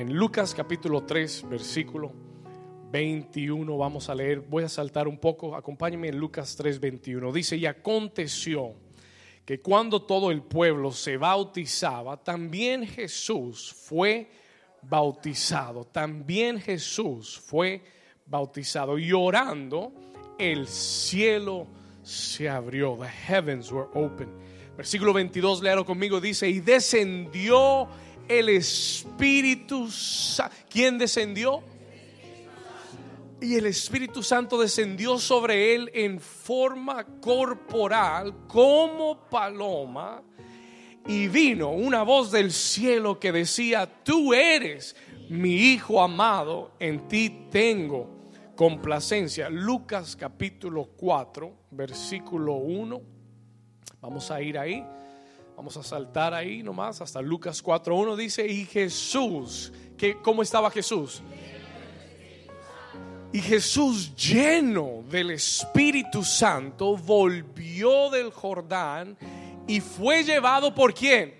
En Lucas capítulo 3, versículo 21, vamos a leer, voy a saltar un poco, acompáñenme en Lucas 3, 21. Dice, y aconteció que cuando todo el pueblo se bautizaba, también Jesús fue bautizado, también Jesús fue bautizado. Y orando, el cielo se abrió, the heavens were open. Versículo 22, léalo conmigo, dice, y descendió el Espíritu Santo. ¿Quién descendió? Y el Espíritu Santo descendió sobre él en forma corporal como paloma. Y vino una voz del cielo que decía, tú eres mi Hijo amado, en ti tengo complacencia. Lucas capítulo 4, versículo 1. Vamos a ir ahí. Vamos a saltar ahí nomás hasta Lucas 4.1 dice, y Jesús, que, ¿cómo estaba Jesús? Y Jesús lleno del Espíritu Santo volvió del Jordán y fue llevado por quién?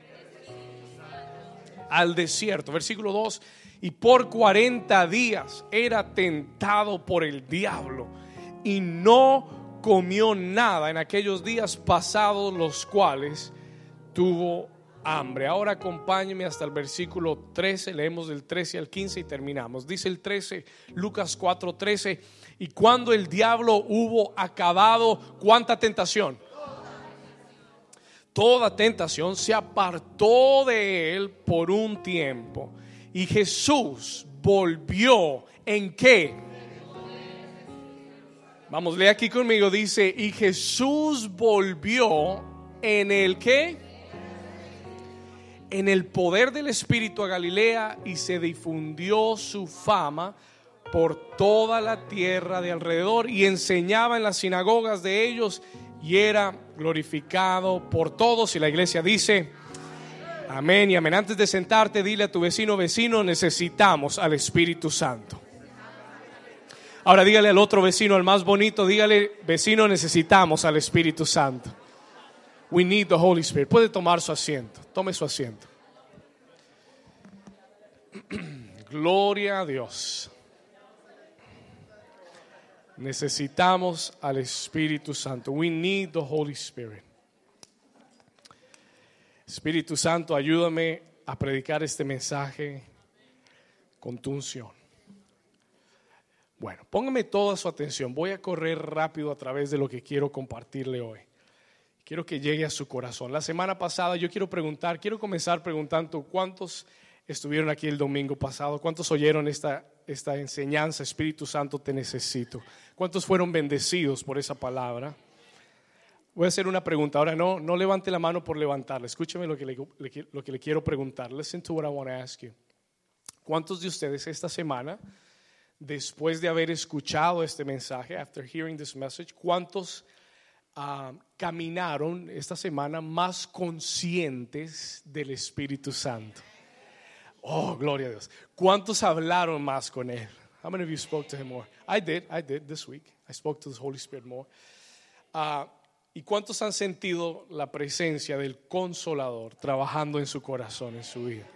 Al desierto. Versículo 2, y por 40 días era tentado por el diablo y no comió nada en aquellos días pasados los cuales tuvo hambre. Ahora acompáñeme hasta el versículo 13, leemos del 13 al 15 y terminamos. Dice el 13, Lucas 4, 13, y cuando el diablo hubo acabado, ¿cuánta tentación? Toda tentación se apartó de él por un tiempo. Y Jesús volvió en qué? Vamos, lee aquí conmigo, dice, y Jesús volvió en el qué? En el poder del Espíritu a Galilea y se difundió su fama por toda la tierra de alrededor y enseñaba en las sinagogas de ellos y era glorificado por todos. Y la iglesia dice, amén y amén. Antes de sentarte, dile a tu vecino, vecino, necesitamos al Espíritu Santo. Ahora dígale al otro vecino, al más bonito, dígale, vecino, necesitamos al Espíritu Santo. We need the Holy Spirit. Puede tomar su asiento. Tome su asiento. Gloria a Dios. Necesitamos al Espíritu Santo. We need the Holy Spirit. Espíritu Santo, ayúdame a predicar este mensaje con tu unción. Bueno, póngame toda su atención. Voy a correr rápido a través de lo que quiero compartirle hoy. Quiero que llegue a su corazón. La semana pasada yo quiero preguntar, quiero comenzar preguntando cuántos estuvieron aquí el domingo pasado, cuántos oyeron esta, esta enseñanza, Espíritu Santo, te necesito. ¿Cuántos fueron bendecidos por esa palabra? Voy a hacer una pregunta. Ahora no, no levante la mano por levantarla. Escúcheme lo que le, lo que le quiero preguntar. Listen to what I want to ask you. ¿Cuántos de ustedes esta semana, después de haber escuchado este mensaje, after hearing this message, cuántos Ah, caminaron esta semana más conscientes del Espíritu Santo. Oh, gloria a Dios. ¿Cuántos hablaron más con Él? How many of you spoke to Him more? I did, I did this week. I spoke to the Holy Spirit more. Ah, ¿Y cuántos han sentido la presencia del Consolador trabajando en su corazón, en su vida?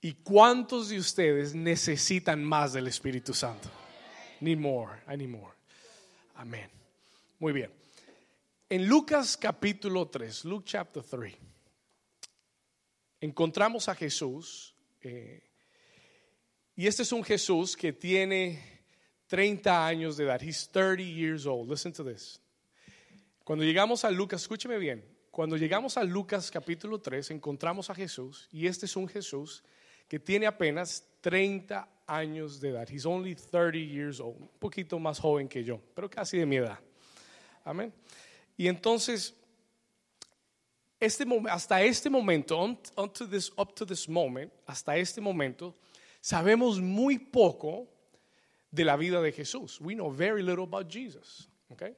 ¿Y cuántos de ustedes necesitan más del Espíritu Santo? Need more, I need more. Amén. Muy bien. En Lucas capítulo 3, Luke chapter 3, encontramos a Jesús. Eh, y este es un Jesús que tiene 30 años de edad. He's 30 years old. Listen to this. Cuando llegamos a Lucas, escúcheme bien. Cuando llegamos a Lucas capítulo 3, encontramos a Jesús. Y este es un Jesús que tiene apenas 30 años de edad. He's only 30 years old. Un poquito más joven que yo, pero casi de mi edad. Y entonces, este, hasta este momento, up to this moment, hasta este momento, sabemos muy poco de la vida de Jesús. We know very little about Jesus. Okay?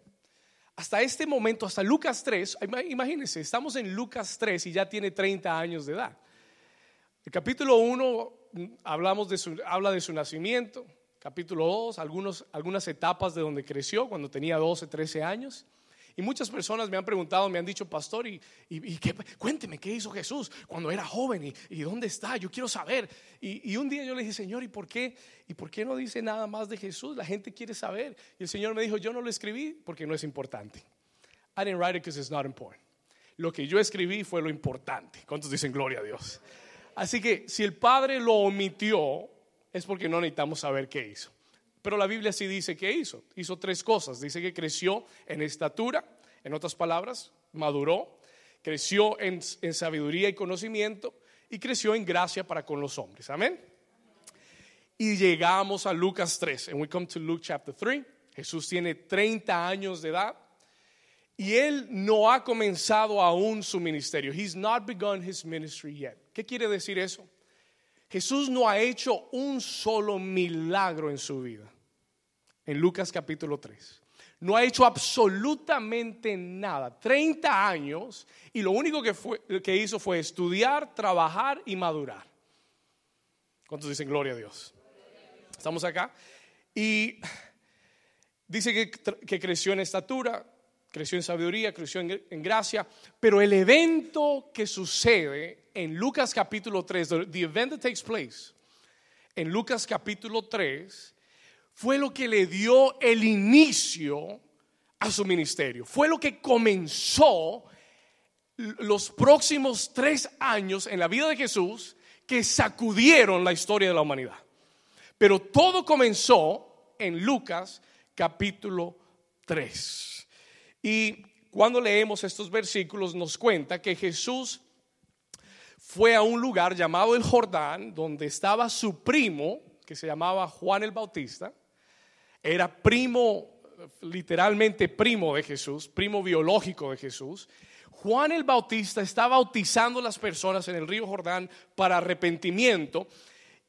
Hasta este momento, hasta Lucas 3, imagínense, estamos en Lucas 3 y ya tiene 30 años de edad. El capítulo 1 mm, hablamos de su, habla de su nacimiento, Capítulo 2, algunas etapas de donde creció cuando tenía 12, 13 años. Y muchas personas me han preguntado, me han dicho, pastor, y, y, cuénteme qué hizo Jesús cuando era joven y, dónde está, yo quiero saber. Y, un día yo le dije, Señor, ¿y por qué? ¿Y por qué no dice nada más de Jesús? La gente quiere saber. Y el Señor me dijo, yo no lo escribí porque no es importante. I didn't write it because it's not important. Lo que yo escribí fue lo importante. ¿Cuántos dicen gloria a Dios? Así que si el Padre lo omitió, es porque no necesitamos saber qué hizo. Pero la Biblia sí dice que hizo. Hizo tres cosas. Dice que creció en estatura, en otras palabras, maduró, creció en, sabiduría y conocimiento y creció en gracia para con los hombres. Amén. Y llegamos a Lucas 3. And we come to Luke chapter 3. Jesús tiene 30 años de edad y él no ha comenzado aún su ministerio. He's not begun his ministry yet. ¿Qué quiere decir eso? Jesús no ha hecho un solo milagro en su vida. En Lucas capítulo 3. No ha hecho absolutamente nada. 30 años y lo único que, fue, que hizo fue estudiar, trabajar y madurar. ¿Cuántos dicen gloria a Dios? Estamos acá. Y dice que, que creció en estatura, creció en sabiduría, creció en, gracia, pero el evento que sucede en Lucas capítulo 3, the event that takes place en Lucas capítulo 3, fue lo que le dio el inicio a su ministerio, fue lo que comenzó los próximos tres años en la vida de Jesús que sacudieron la historia de la humanidad. Pero todo comenzó en Lucas capítulo 3. Y cuando leemos estos versículos nos cuenta que Jesús fue a un lugar llamado el Jordán, donde estaba su primo, que se llamaba Juan el Bautista. Era primo, literalmente primo de Jesús, primo biológico de Jesús. Juan el Bautista está bautizando a las personas en el río Jordán para arrepentimiento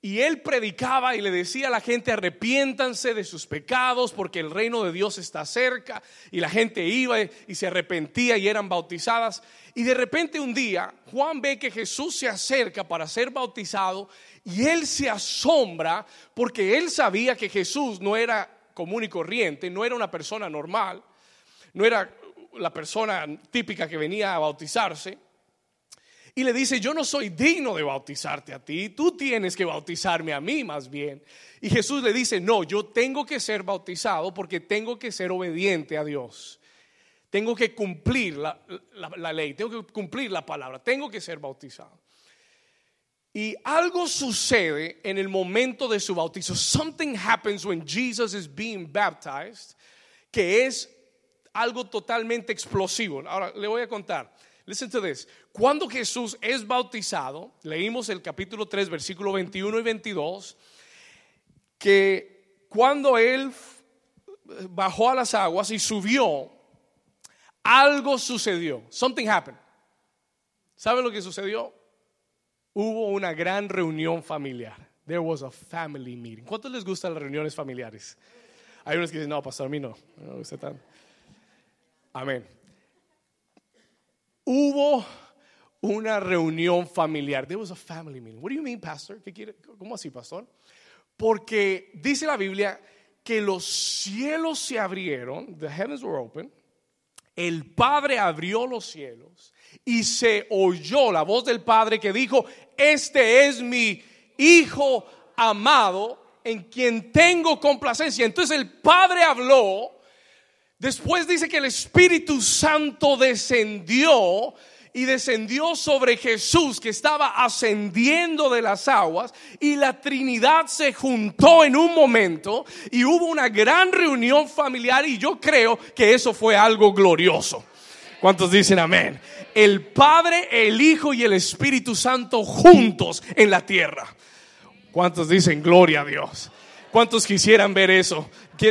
y él predicaba y le decía a la gente, arrepiéntanse de sus pecados porque el reino de Dios está cerca. Y la gente iba y se arrepentía y eran bautizadas. Y de repente un día Juan ve que Jesús se acerca para ser bautizado y él se asombra porque él sabía que Jesús no era común y corriente, no era una persona normal, no era la persona típica que venía a bautizarse y le dice, yo no soy digno de bautizarte a ti, tú tienes que bautizarme a mí más bien. Y Jesús le dice, no, yo tengo que ser bautizado porque tengo que ser obediente a Dios. Tengo que cumplir la, ley, tengo que cumplir la palabra, tengo que ser bautizado. Y algo sucede en el momento de su bautizo. Something happens when Jesus is being baptized, que es algo totalmente explosivo. Ahora le voy a contar. Listen to this. Cuando Jesús es bautizado, leímos el capítulo 3, versículo 21 y 22, que cuando él bajó a las aguas y subió, algo sucedió. Something happened. ¿Sabe lo que sucedió? Hubo una gran reunión familiar. There was a family meeting. ¿Cuántos les gustan las reuniones familiares? Hay unos que dicen, no, pastor, a mí no. No me tanto. Amén hubo una reunión familiar. There was a family meeting. What do you mean, pastor? ¿Cómo así, pastor? Porque dice la Biblia que los cielos se abrieron, the heavens were open, el Padre abrió los cielos y se oyó la voz del Padre que dijo, este es mi Hijo amado en quien tengo complacencia. Entonces el Padre habló Después dice que el Espíritu Santo descendió y descendió sobre Jesús que estaba ascendiendo de las aguas y la Trinidad se juntó en un momento y hubo una gran reunión familiar y yo creo que eso fue algo glorioso. ¿Cuántos dicen amén? El Padre, el Hijo y el Espíritu Santo juntos en la tierra. ¿Cuántos dicen gloria a Dios? ¿Cuántos quisieran ver eso?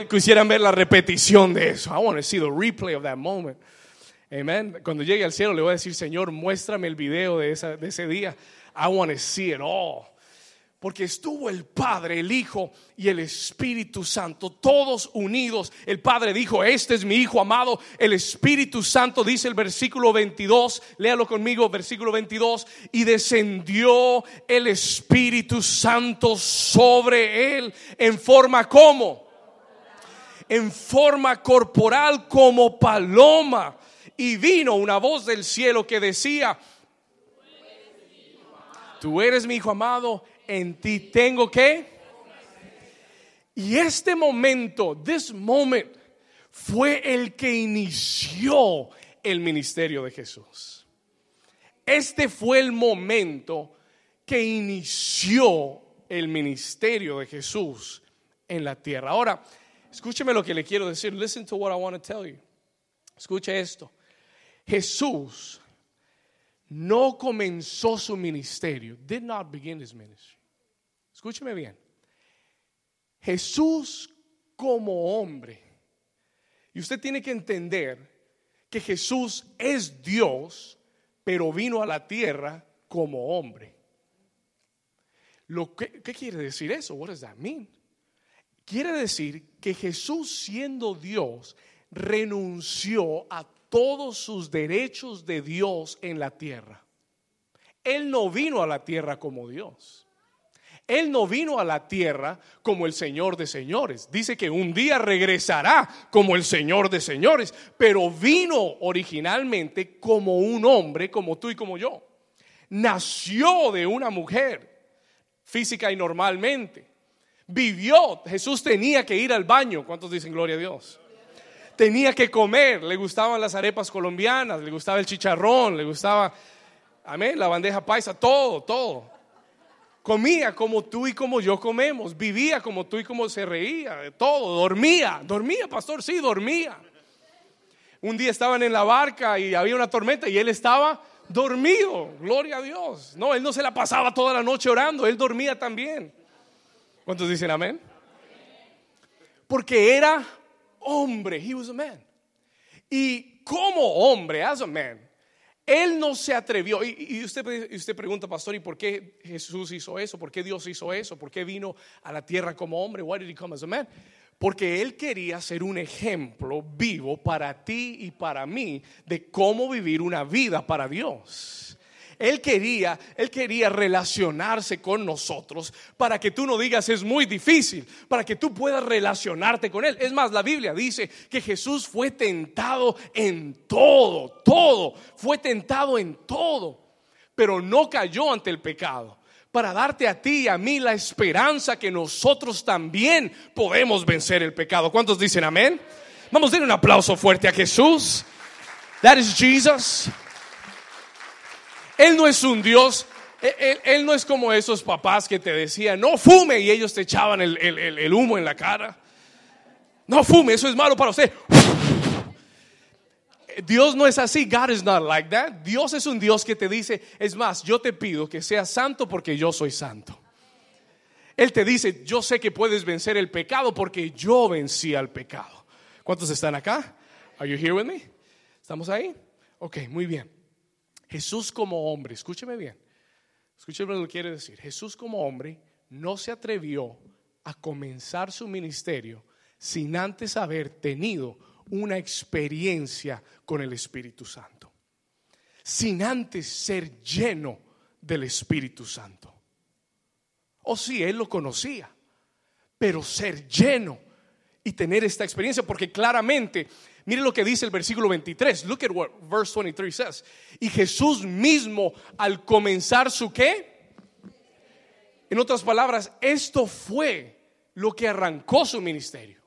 Quisieran ver la repetición de eso. I want to see the replay of that moment. Amen. Cuando llegue al cielo le voy a decir, Señor, muéstrame el video de, de ese día. I want to see it all porque estuvo el Padre, el Hijo y el Espíritu Santo, todos unidos. El Padre dijo, este es mi Hijo amado. El Espíritu Santo dice el versículo 22, léalo conmigo, versículo 22, y descendió el Espíritu Santo sobre él en forma como. en forma corporal como paloma. Y vino una voz del cielo que decía, tú eres mi hijo amado, en ti tengo que. Y este momento, this moment, fue el que inició el ministerio de Jesús. Este fue el momento que inició el ministerio de Jesús en la tierra. Ahora, escúcheme lo que le quiero decir. Listen to what I want to tell you. Escuche esto. Jesús no comenzó su ministerio. Did not begin his ministry. Escúcheme bien. Jesús como hombre. Y usted tiene que entender que Jesús es Dios, pero vino a la tierra como hombre. Lo que, ¿Qué quiere decir eso? What does that mean? Quiere decir que Jesús siendo Dios renunció a todos sus derechos de Dios en la tierra. Él no vino a la tierra como Dios. Él no vino a la tierra como el Señor de señores. Dice que un día regresará como el Señor de señores, pero vino originalmente como un hombre, como tú y como yo. Nació de una mujer física y normalmente. Vivió, Jesús tenía que ir al baño. ¿Cuántos dicen gloria a Dios? Tenía que comer, le gustaban las arepas colombianas, le gustaba el chicharrón, le gustaba, amén, la bandeja paisa, todo, todo. Comía como tú y como yo comemos, vivía como tú y como se reía, todo, dormía, dormía, pastor, sí, dormía. Un día estaban en la barca y había una tormenta y él estaba dormido, gloria a Dios. No, él no se la pasaba toda la noche orando, él dormía también. ¿Cuántos dicen amén? Porque era hombre, he was a man. Y como hombre, as a man, él no se atrevió, y, usted, usted pregunta, pastor, ¿y por qué Jesús hizo eso? ¿Por qué Dios hizo eso? ¿Por qué vino a la tierra como hombre? Why did he come as a man? Porque Él quería ser un ejemplo vivo para ti y para mí de cómo vivir una vida para Dios. Él quería, él quería relacionarse con nosotros para que tú no digas es muy difícil, para que tú puedas relacionarte con él. Es más, la Biblia dice que Jesús fue tentado en todo, todo, fue tentado en todo, pero no cayó ante el pecado para darte a ti y a mí la esperanza que nosotros también podemos vencer el pecado. ¿Cuántos dicen amén? Vamos a dar un aplauso fuerte a Jesús. That is Jesus. Él no es un Dios, él, no es como esos papás que te decían, no fume y ellos te echaban el, humo en la cara. No fume, eso es malo para usted. Dios no es así. God is not like that. Dios es un Dios que te dice, es más, yo te pido que seas santo porque yo soy santo. Él te dice, yo sé que puedes vencer el pecado porque yo vencí al pecado. ¿Cuántos están acá? Are you here with me? ¿Estamos ahí? Ok, muy bien. Jesús como hombre, escúcheme bien, escúcheme lo que quiere decir. Jesús como hombre no se atrevió a comenzar su ministerio sin antes haber tenido una experiencia con el Espíritu Santo, sin antes ser lleno del Espíritu Santo. O si él lo conocía, pero ser lleno y tener esta experiencia, porque claramente Mire lo que dice el versículo 23. Look at what verse 23 says. Y Jesús mismo al comenzar su qué? En otras palabras, esto fue lo que arrancó su ministerio.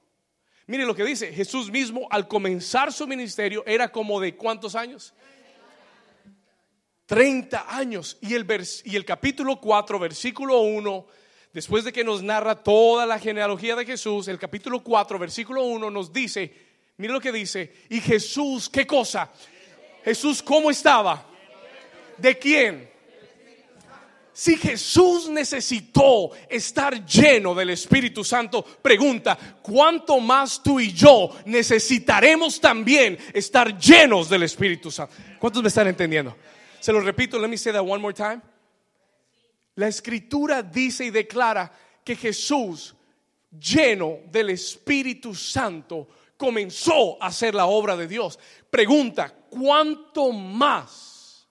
Mire lo que dice, Jesús mismo al comenzar su ministerio era como de cuántos años? 30 años. Y el, y el capítulo 4, versículo 1, después de que nos narra toda la genealogía de Jesús, el capítulo 4, versículo 1 nos dice Mira lo que dice. Y Jesús, ¿qué cosa? Jesús, ¿cómo estaba? ¿De quién? Si Jesús necesitó estar lleno del Espíritu Santo, pregunta, ¿cuánto más tú y yo necesitaremos también estar llenos del Espíritu Santo? ¿Cuántos me están entendiendo? Se lo repito, let me say that one more time. La escritura dice y declara que Jesús, lleno del Espíritu Santo, comenzó a hacer la obra de Dios. Pregunta, ¿cuánto más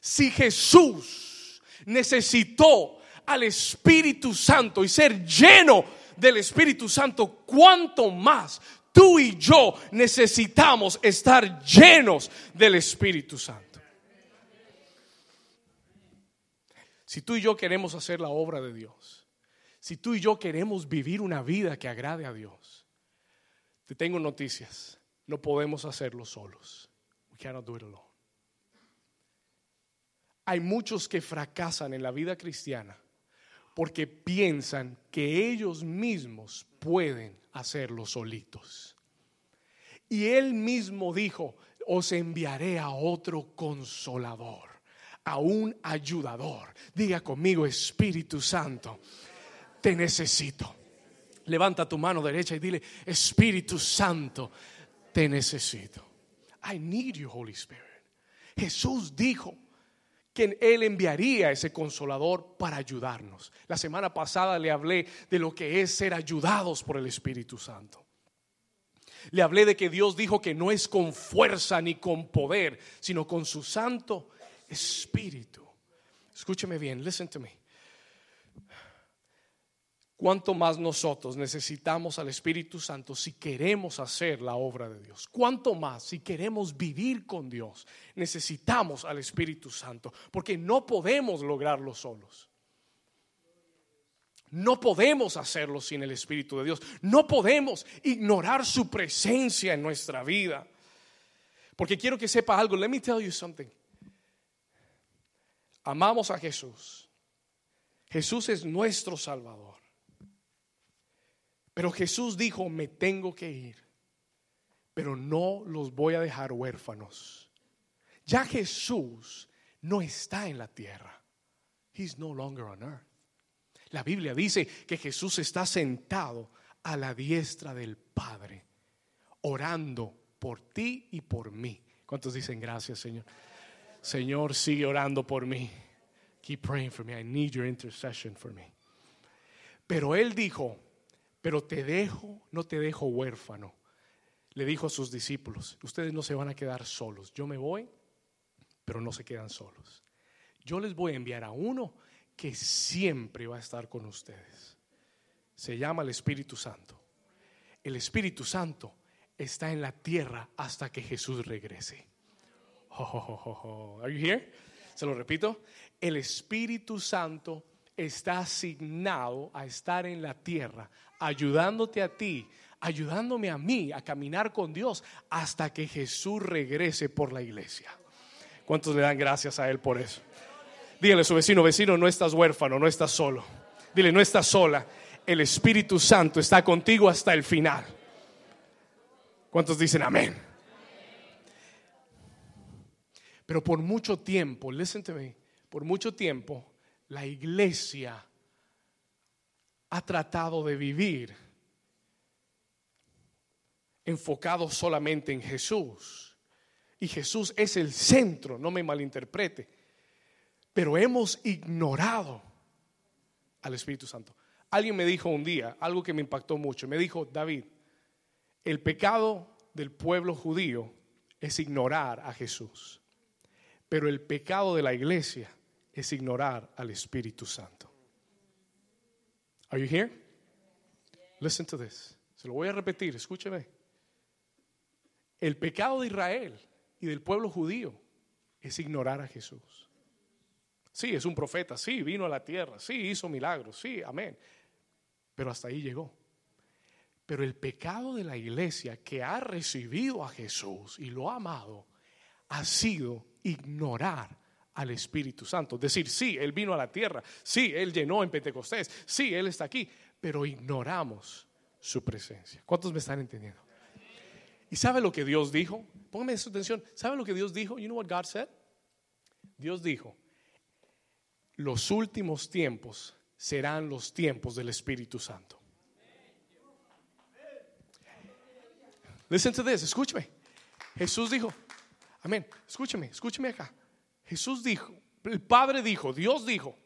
si Jesús necesitó al Espíritu Santo y ser lleno del Espíritu Santo, cuánto más Tú y yo necesitamos estar llenos del Espíritu Santo. Si tú y yo queremos hacer la obra de Dios, si tú y yo queremos vivir una vida que agrade a Dios, te tengo noticias. No podemos hacerlo solos. We cannot do it alone. Hay muchos que fracasan en la vida cristiana porque piensan que ellos mismos pueden hacerlo solitos. Y él mismo dijo, os enviaré a otro consolador, a un ayudador. Diga conmigo, Espíritu Santo, te necesito. Levanta tu mano derecha y dile, Espíritu Santo, te necesito. I need you, Holy Spirit. Jesús dijo, que Él enviaría ese consolador para ayudarnos. La semana pasada le hablé de lo que es ser ayudados por el Espíritu Santo. Le hablé de que Dios dijo que no es con fuerza ni con poder, sino con su Santo Espíritu. Escúcheme bien, listen to me cuánto más nosotros necesitamos al Espíritu Santo si queremos hacer la obra de Dios. Cuánto más si queremos vivir con Dios necesitamos al Espíritu Santo, porque no podemos lograrlo solos. No podemos hacerlo sin el Espíritu de Dios. No podemos ignorar su presencia en nuestra vida. Porque quiero que sepa algo. Let me tell you something. Amamos a Jesús. Jesús es nuestro Salvador. Pero Jesús dijo, me tengo que ir, pero no los voy a dejar huérfanos. Ya Jesús no está en la tierra. He's no longer on earth. La Biblia dice que Jesús está sentado a la diestra del Padre, orando por ti y por mí. ¿Cuántos dicen gracias, Señor? Señor, sigue orando por mí. Keep praying for me. I need your intercession for me. Pero él dijo, pero te dejo, no te dejo huérfano. Le dijo a sus discípulos, ustedes no se van a quedar solos. Yo me voy, pero no se quedan solos. Yo les voy a enviar a uno que siempre va a estar con ustedes. Se llama el Espíritu Santo. El Espíritu Santo está en la tierra hasta que Jesús regrese. Are you here? Se lo repito. El Espíritu Santo está asignado a estar en la tierra, ayudándote a ti, ayudándome a mí a caminar con Dios hasta que Jesús regrese por la iglesia. ¿Cuántos le dan gracias a Él por eso? Dígale a su vecino, vecino, no estás huérfano, no estás solo. Dile, no estás sola. El Espíritu Santo está contigo hasta el final. ¿Cuántos dicen amén? Pero por mucho tiempo, listen to me, por mucho tiempo la iglesia ha tratado de vivir enfocado solamente en Jesús. Y Jesús es el centro, no me malinterprete. Pero hemos ignorado al Espíritu Santo. Alguien me dijo un día, algo que me impactó mucho, me dijo, David, el pecado del pueblo judío es ignorar a Jesús, pero el pecado de la iglesia es ignorar al Espíritu Santo. Are you here? Listen to this. Se lo voy a repetir, escúcheme. El pecado de Israel y del pueblo judío es ignorar a Jesús. Sí, es un profeta, sí, vino a la tierra, sí, hizo milagros, sí, amén. Pero hasta ahí llegó. Pero el pecado de la iglesia que ha recibido a Jesús y lo ha amado ha sido ignorar al Espíritu Santo. Decir, sí, Él vino a la tierra, sí, Él llenó en Pentecostés, sí, Él está aquí, pero ignoramos su presencia. ¿Cuántos me están entendiendo? ¿Y sabe lo que Dios dijo? Póngame su atención. ¿Sabe lo que Dios dijo? You know what God said? Dios dijo, los últimos tiempos serán los tiempos del Espíritu Santo. Listen to this, escúcheme. Jesús dijo, amén, escúcheme, escúcheme acá. Jesús dijo, el Padre dijo, Dios dijo,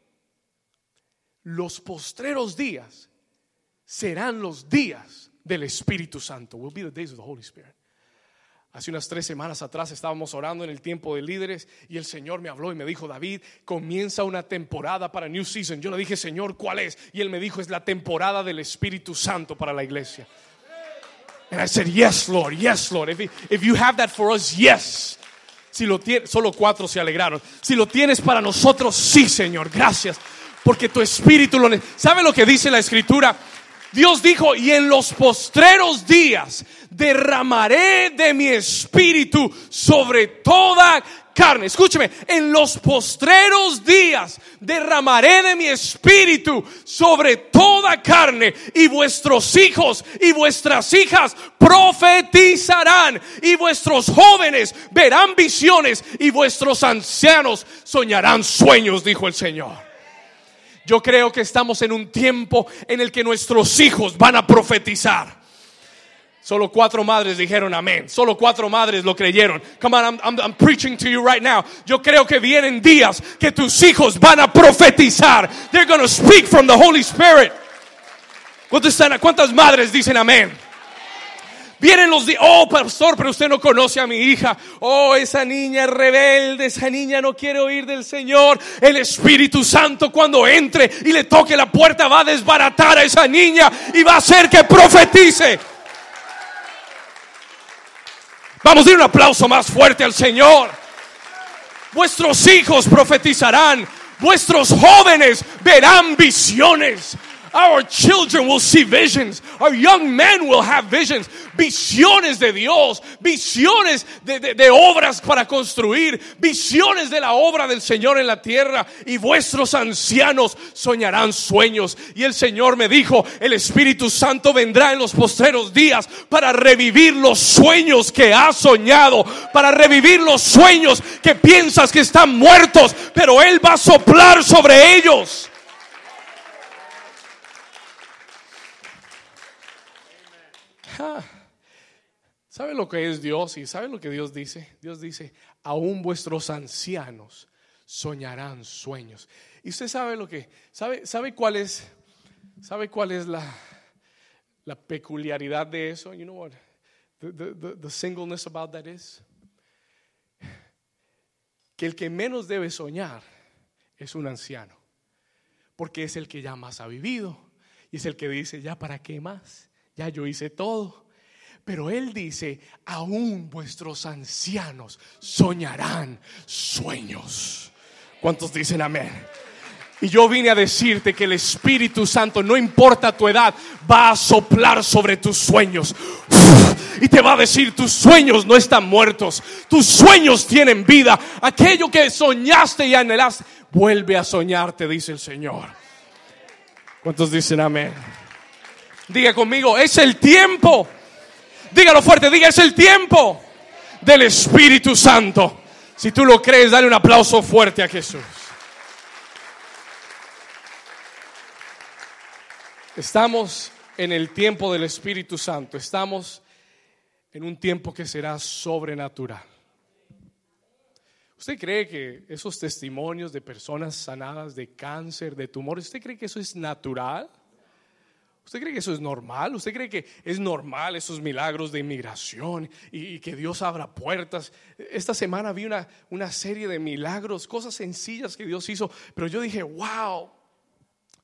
los postreros días serán los días del Espíritu Santo. Will be the days of the Holy Spirit. Hace unas tres semanas atrás estábamos orando en el tiempo de líderes y el Señor me habló y me dijo, David, comienza una temporada para New Season. Yo le dije, Señor, ¿cuál es? Y él me dijo, es la temporada del Espíritu Santo para la iglesia. And I said, Yes, Lord, yes, Lord. If, if you have that for us, yes. Si lo tienes, solo cuatro se alegraron. Si lo tienes para nosotros, sí, Señor, gracias. Porque tu espíritu lo ¿Sabe lo que dice la escritura? Dios dijo, y en los postreros días derramaré de mi espíritu sobre toda carne. Escúcheme, en los postreros días derramaré de mi espíritu sobre toda carne y vuestros hijos y vuestras hijas profetizarán y vuestros jóvenes verán visiones y vuestros ancianos soñarán sueños, dijo el Señor. Yo creo que estamos en un tiempo en el que nuestros hijos van a profetizar. Solo cuatro madres dijeron amén. Solo cuatro madres lo creyeron. Come on, I'm, I'm, preaching to you right now. Yo creo que vienen días que tus hijos van a profetizar. They're going to speak from the Holy Spirit. ¿Cuántas madres dicen amén? Vienen los días, oh pastor, pero usted no conoce a mi hija. Oh, esa niña es rebelde, esa niña no quiere oír del Señor. El Espíritu Santo cuando entre y le toque la puerta va a desbaratar a esa niña y va a hacer que profetice. Vamos a dar un aplauso más fuerte al Señor. Vuestros hijos profetizarán. Vuestros jóvenes verán visiones. Our children will see visions. Our young men will have visions. Visiones de Dios. Visiones de, de, de, obras para construir. Visiones de la obra del Señor en la tierra. Y vuestros ancianos soñarán sueños. Y el Señor me dijo, el Espíritu Santo vendrá en los posteros días para revivir los sueños que has soñado. Para revivir los sueños que piensas que están muertos. Pero Él va a soplar sobre ellos. ¿Sabe lo que es Dios? Y sabe lo que Dios dice. Dios dice, aún vuestros ancianos soñarán sueños. Y usted sabe lo que, sabe, sabe cuál es, sabe cuál es la, la peculiaridad de eso. You know what the, the, the singleness about that is? Que el que menos debe soñar es un anciano. Porque es el que ya más ha vivido. Y es el que dice, ya para qué más ya yo hice todo. Pero Él dice, aún vuestros ancianos soñarán sueños. ¿Cuántos dicen amén? Y yo vine a decirte que el Espíritu Santo, no importa tu edad, va a soplar sobre tus sueños. Y te va a decir, tus sueños no están muertos, tus sueños tienen vida. Aquello que soñaste y anhelaste, vuelve a soñarte, dice el Señor. ¿Cuántos dicen amén? Diga conmigo, es el tiempo. Dígalo fuerte, diga, es el tiempo del Espíritu Santo. Si tú lo crees, dale un aplauso fuerte a Jesús. Estamos en el tiempo del Espíritu Santo. Estamos en un tiempo que será sobrenatural. ¿Usted cree que esos testimonios de personas sanadas de cáncer, de tumores, ¿usted cree que eso es natural? ¿Usted cree que eso es normal? ¿Usted cree que es normal esos milagros de inmigración y, que Dios abra puertas? Esta semana vi una, una serie de milagros, cosas sencillas que Dios hizo, pero yo dije, wow,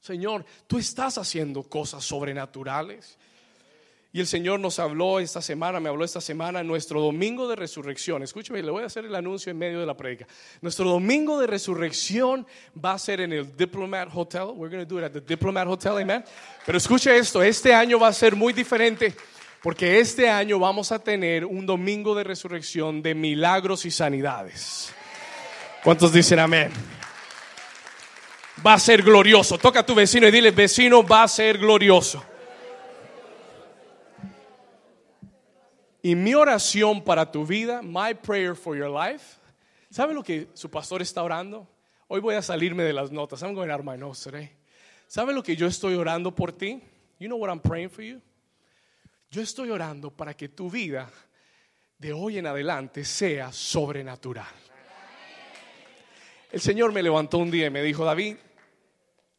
Señor, tú estás haciendo cosas sobrenaturales. Y el Señor nos habló esta semana, me habló esta semana, nuestro domingo de resurrección. Escúcheme, le voy a hacer el anuncio en medio de la predica. Nuestro domingo de resurrección va a ser en el Diplomat Hotel. We're going to do it at the Diplomat Hotel, amen. Pero escuche esto, este año va a ser muy diferente porque este año vamos a tener un domingo de resurrección de milagros y sanidades. ¿Cuántos dicen amén? Va a ser glorioso. Toca a tu vecino y dile, vecino, va a ser glorioso. Y mi oración para tu vida, my prayer for your life, ¿sabe lo que su pastor está orando? Hoy voy a salirme de las notas. I'm going out of my notes today. ¿Sabe lo que yo estoy orando por ti? You know what I'm praying for you? Yo estoy orando para que tu vida de hoy en adelante sea sobrenatural. El Señor me levantó un día y me dijo, David,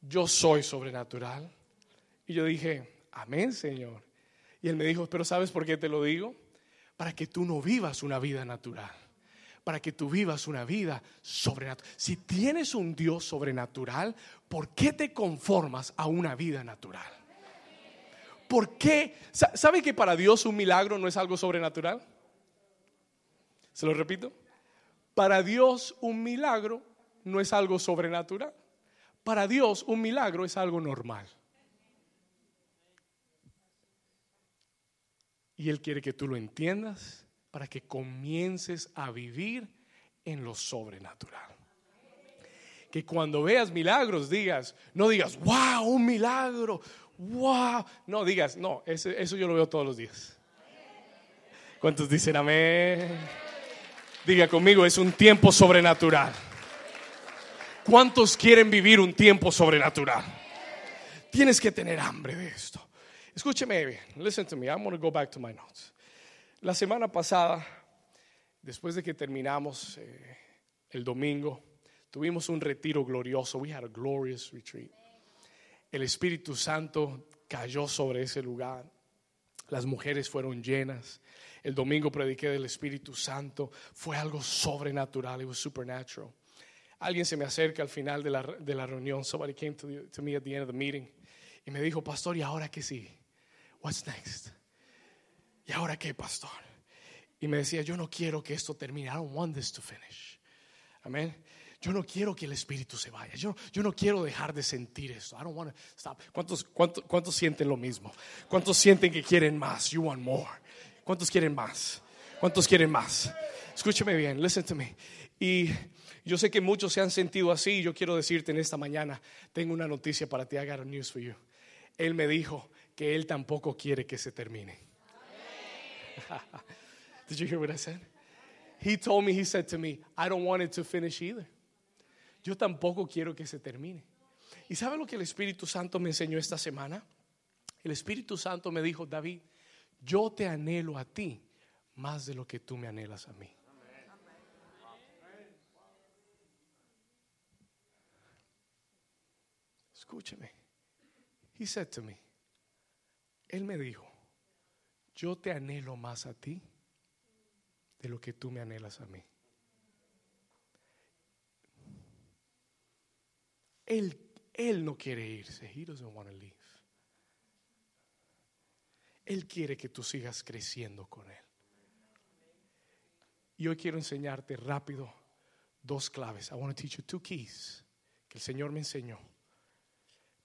yo soy sobrenatural. Y yo dije, amén, Señor. Y él me dijo, pero ¿sabes por qué te lo digo? Para que tú no vivas una vida natural, para que tú vivas una vida sobrenatural. Si tienes un Dios sobrenatural, ¿por qué te conformas a una vida natural? ¿Por qué? ¿Sabe que para Dios un milagro no es algo sobrenatural? Se lo repito. Para Dios un milagro no es algo sobrenatural. Para Dios un milagro es algo normal. Y Él quiere que tú lo entiendas para que comiences a vivir en lo sobrenatural. Que cuando veas milagros digas, no digas, wow, un milagro, wow. No digas, no, eso, eso yo lo veo todos los días. ¿Cuántos dicen amén? Diga conmigo, es un tiempo sobrenatural. ¿Cuántos quieren vivir un tiempo sobrenatural? Tienes que tener hambre de esto. Escúcheme bien. Listen to me. I'm going to go back to my notes. La semana pasada, después de que terminamos eh, el domingo, tuvimos un retiro glorioso. We had a glorious retreat. El Espíritu Santo cayó sobre ese lugar. Las mujeres fueron llenas. El domingo prediqué del Espíritu Santo. Fue algo sobrenatural. It was supernatural. Alguien se me acerca al final de la, de reunión. Somebody came to, to, me at the end of the meeting. Y me dijo, pastor, ¿y ahora qué sigue? What's next? ¿Y ahora qué, pastor? Y me decía, yo no quiero que esto termine. I don't want this to finish. Amén. Yo no quiero que el espíritu se vaya. Yo, yo no quiero dejar de sentir esto. I don't want to stop. ¿Cuántos, cuántos, ¿Cuántos sienten lo mismo? ¿Cuántos sienten que quieren más? You want more. ¿Cuántos quieren más? ¿Cuántos quieren más? Escúcheme bien, listen to me. Y yo sé que muchos se han sentido así. Yo quiero decirte en esta mañana, tengo una noticia para ti. I got a news for you. Él me dijo que él tampoco quiere que se termine. Did you hear what I said? He told me, he said to me, I don't want it to finish either. Yo tampoco quiero que se termine. ¿Y sabe lo que el Espíritu Santo me enseñó esta semana? El Espíritu Santo me dijo, David, yo te anhelo a ti más de lo que tú me anhelas a mí. Escúcheme. He said to me, él me dijo, yo te anhelo más a ti de lo que tú me anhelas a mí. Él, él no quiere irse. He doesn't want to leave. Él quiere que tú sigas creciendo con Él. Y hoy quiero enseñarte rápido dos claves. I want to teach you two keys que el Señor me enseñó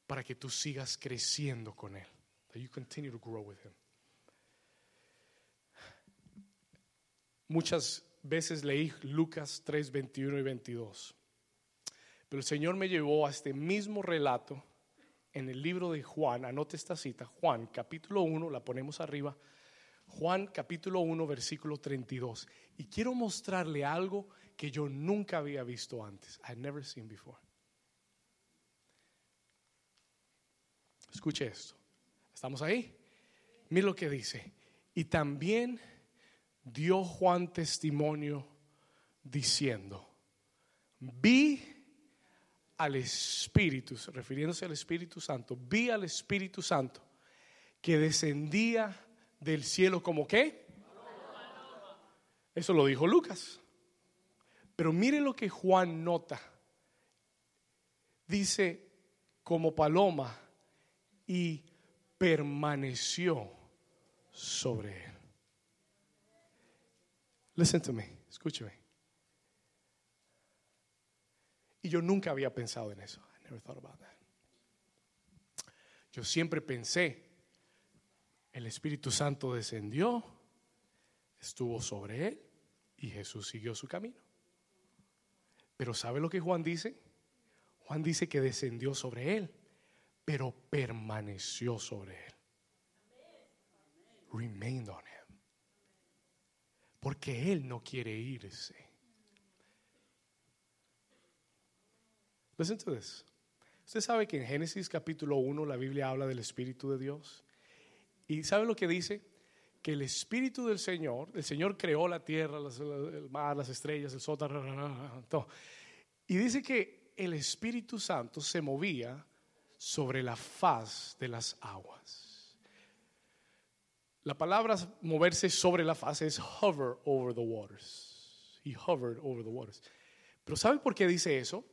para que tú sigas creciendo con Él. That you continue to grow with Him. Muchas veces leí Lucas 3, 21 y 22. Pero el Señor me llevó a este mismo relato en el libro de Juan. Anote esta cita. Juan, capítulo 1, la ponemos arriba. Juan, capítulo 1, versículo 32. Y quiero mostrarle algo que yo nunca había visto antes. I had never seen before. Escuche esto. ¿Estamos ahí? Mira lo que dice. Y también dio Juan testimonio diciendo, vi al Espíritu, refiriéndose al Espíritu Santo, vi al Espíritu Santo que descendía del cielo como qué? Eso lo dijo Lucas. Pero mire lo que Juan nota. Dice, como paloma y permaneció sobre él. Listen to me, escúcheme. Y yo nunca había pensado en eso. I never thought about that. Yo siempre pensé, el Espíritu Santo descendió, estuvo sobre él y Jesús siguió su camino. Pero ¿sabe lo que Juan dice? Juan dice que descendió sobre él, pero permaneció sobre él. Remained on him. Porque él no quiere irse. Listen to this. Usted sabe que en Génesis capítulo 1 la Biblia habla del Espíritu de Dios. ¿Y sabe lo que dice? Que el Espíritu del Señor, el Señor creó la tierra, el mar, las estrellas, el sol, todo. Y dice que el Espíritu Santo se movía sobre la faz de las aguas. La palabra moverse sobre la faz es hover over the waters. He hovered over the waters. Pero ¿sabe por qué dice eso?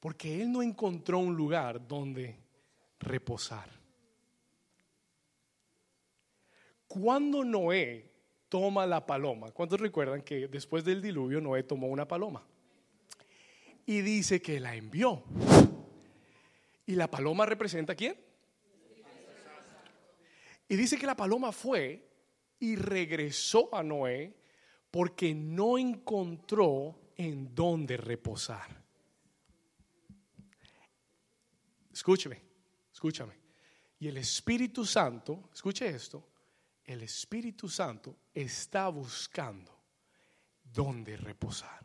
Porque él no encontró un lugar donde reposar. Cuando Noé toma la paloma, ¿cuántos recuerdan que después del diluvio Noé tomó una paloma? Y dice que la envió. ¿Y la paloma representa quién? Y dice que la paloma fue y regresó a Noé porque no encontró en dónde reposar. Escúcheme, escúchame. Y el Espíritu Santo, escuche esto, el Espíritu Santo está buscando dónde reposar.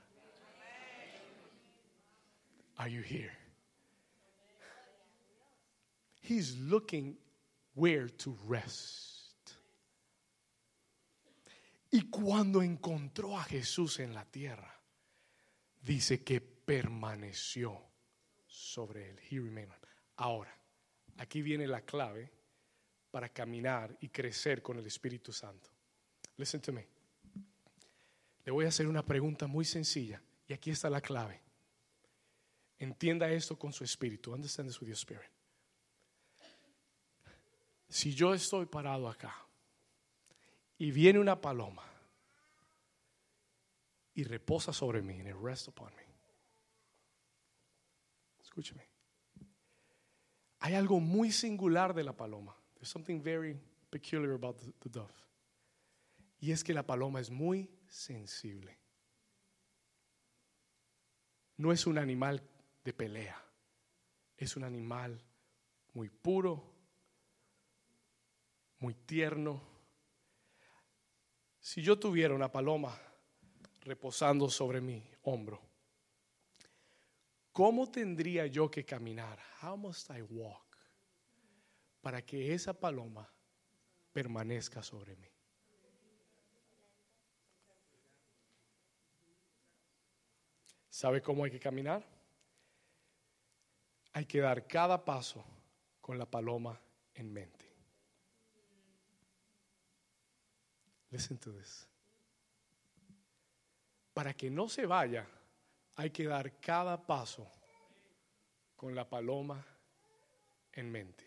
Are you here? He's looking where to rest. Y cuando encontró a Jesús en la tierra, dice que permaneció sobre él. He remained. Ahora, aquí viene la clave para caminar y crecer con el Espíritu Santo. Listen to me. Le voy a hacer una pregunta muy sencilla y aquí está la clave. Entienda esto con su espíritu. Understand this with your spirit. Si yo estoy parado acá y viene una paloma y reposa sobre mí, and it rests upon me. Escúcheme. Hay algo muy singular de la paloma. There's something very peculiar about the, the dove. Y es que la paloma es muy sensible. No es un animal de pelea. Es un animal muy puro, muy tierno. Si yo tuviera una paloma reposando sobre mi hombro, ¿cómo tendría yo que caminar? How must I walk para que esa paloma permanezca sobre mí? ¿Sabe cómo hay que caminar? Hay que dar cada paso con la paloma en mente. Listen to this. Para que no se vaya, hay que dar cada paso con la paloma en mente.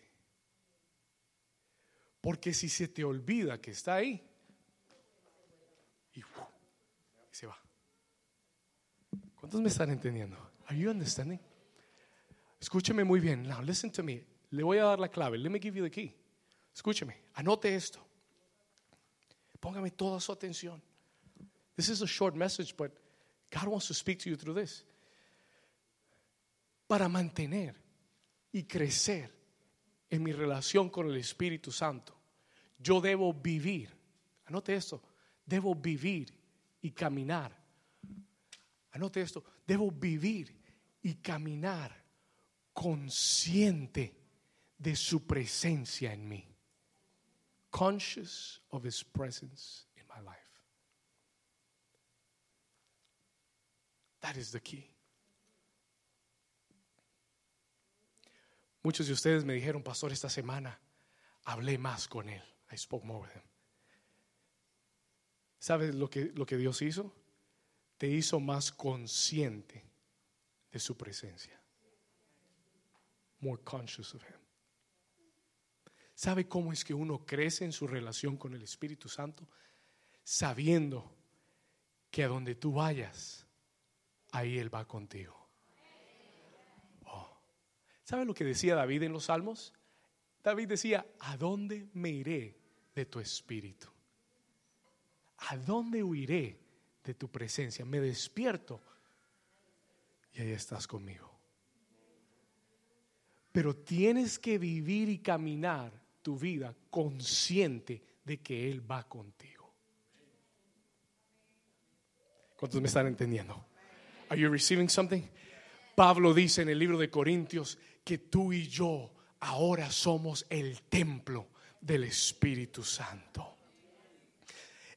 Porque si se te olvida que está ahí, y, se va. ¿Cuántos me están entendiendo? Are you understanding? Escúcheme muy bien. Now listen to me. Le voy a dar la clave. Let me give you the key. Escúcheme. Anote esto. Póngame toda su atención. This is a short message, but God wants to speak to you through this. Para mantener y crecer en mi relación con el Espíritu Santo, yo debo vivir. Anote esto. Debo vivir y caminar. Anote esto. Debo vivir y caminar consciente de su presencia en mí. Conscious of his presence in my life. That is the key. Muchos de ustedes me dijeron, pastor, esta semana hablé más con él. I spoke more with him. ¿Sabes lo que, lo que Dios hizo? Te hizo más consciente de su presencia. More conscious of him. ¿Sabe cómo es que uno crece en su relación con el Espíritu Santo? Sabiendo que a donde tú vayas, ahí Él va contigo. Oh. ¿Sabe lo que decía David en los Salmos? David decía, ¿a dónde me iré de tu espíritu? ¿A dónde huiré de tu presencia? Me despierto y ahí estás conmigo. Pero tienes que vivir y caminar tu vida consciente de que Él va contigo. ¿Cuántos me están entendiendo? Are you receiving something? Pablo dice en el libro de Corintios que tú y yo ahora somos el templo del Espíritu Santo.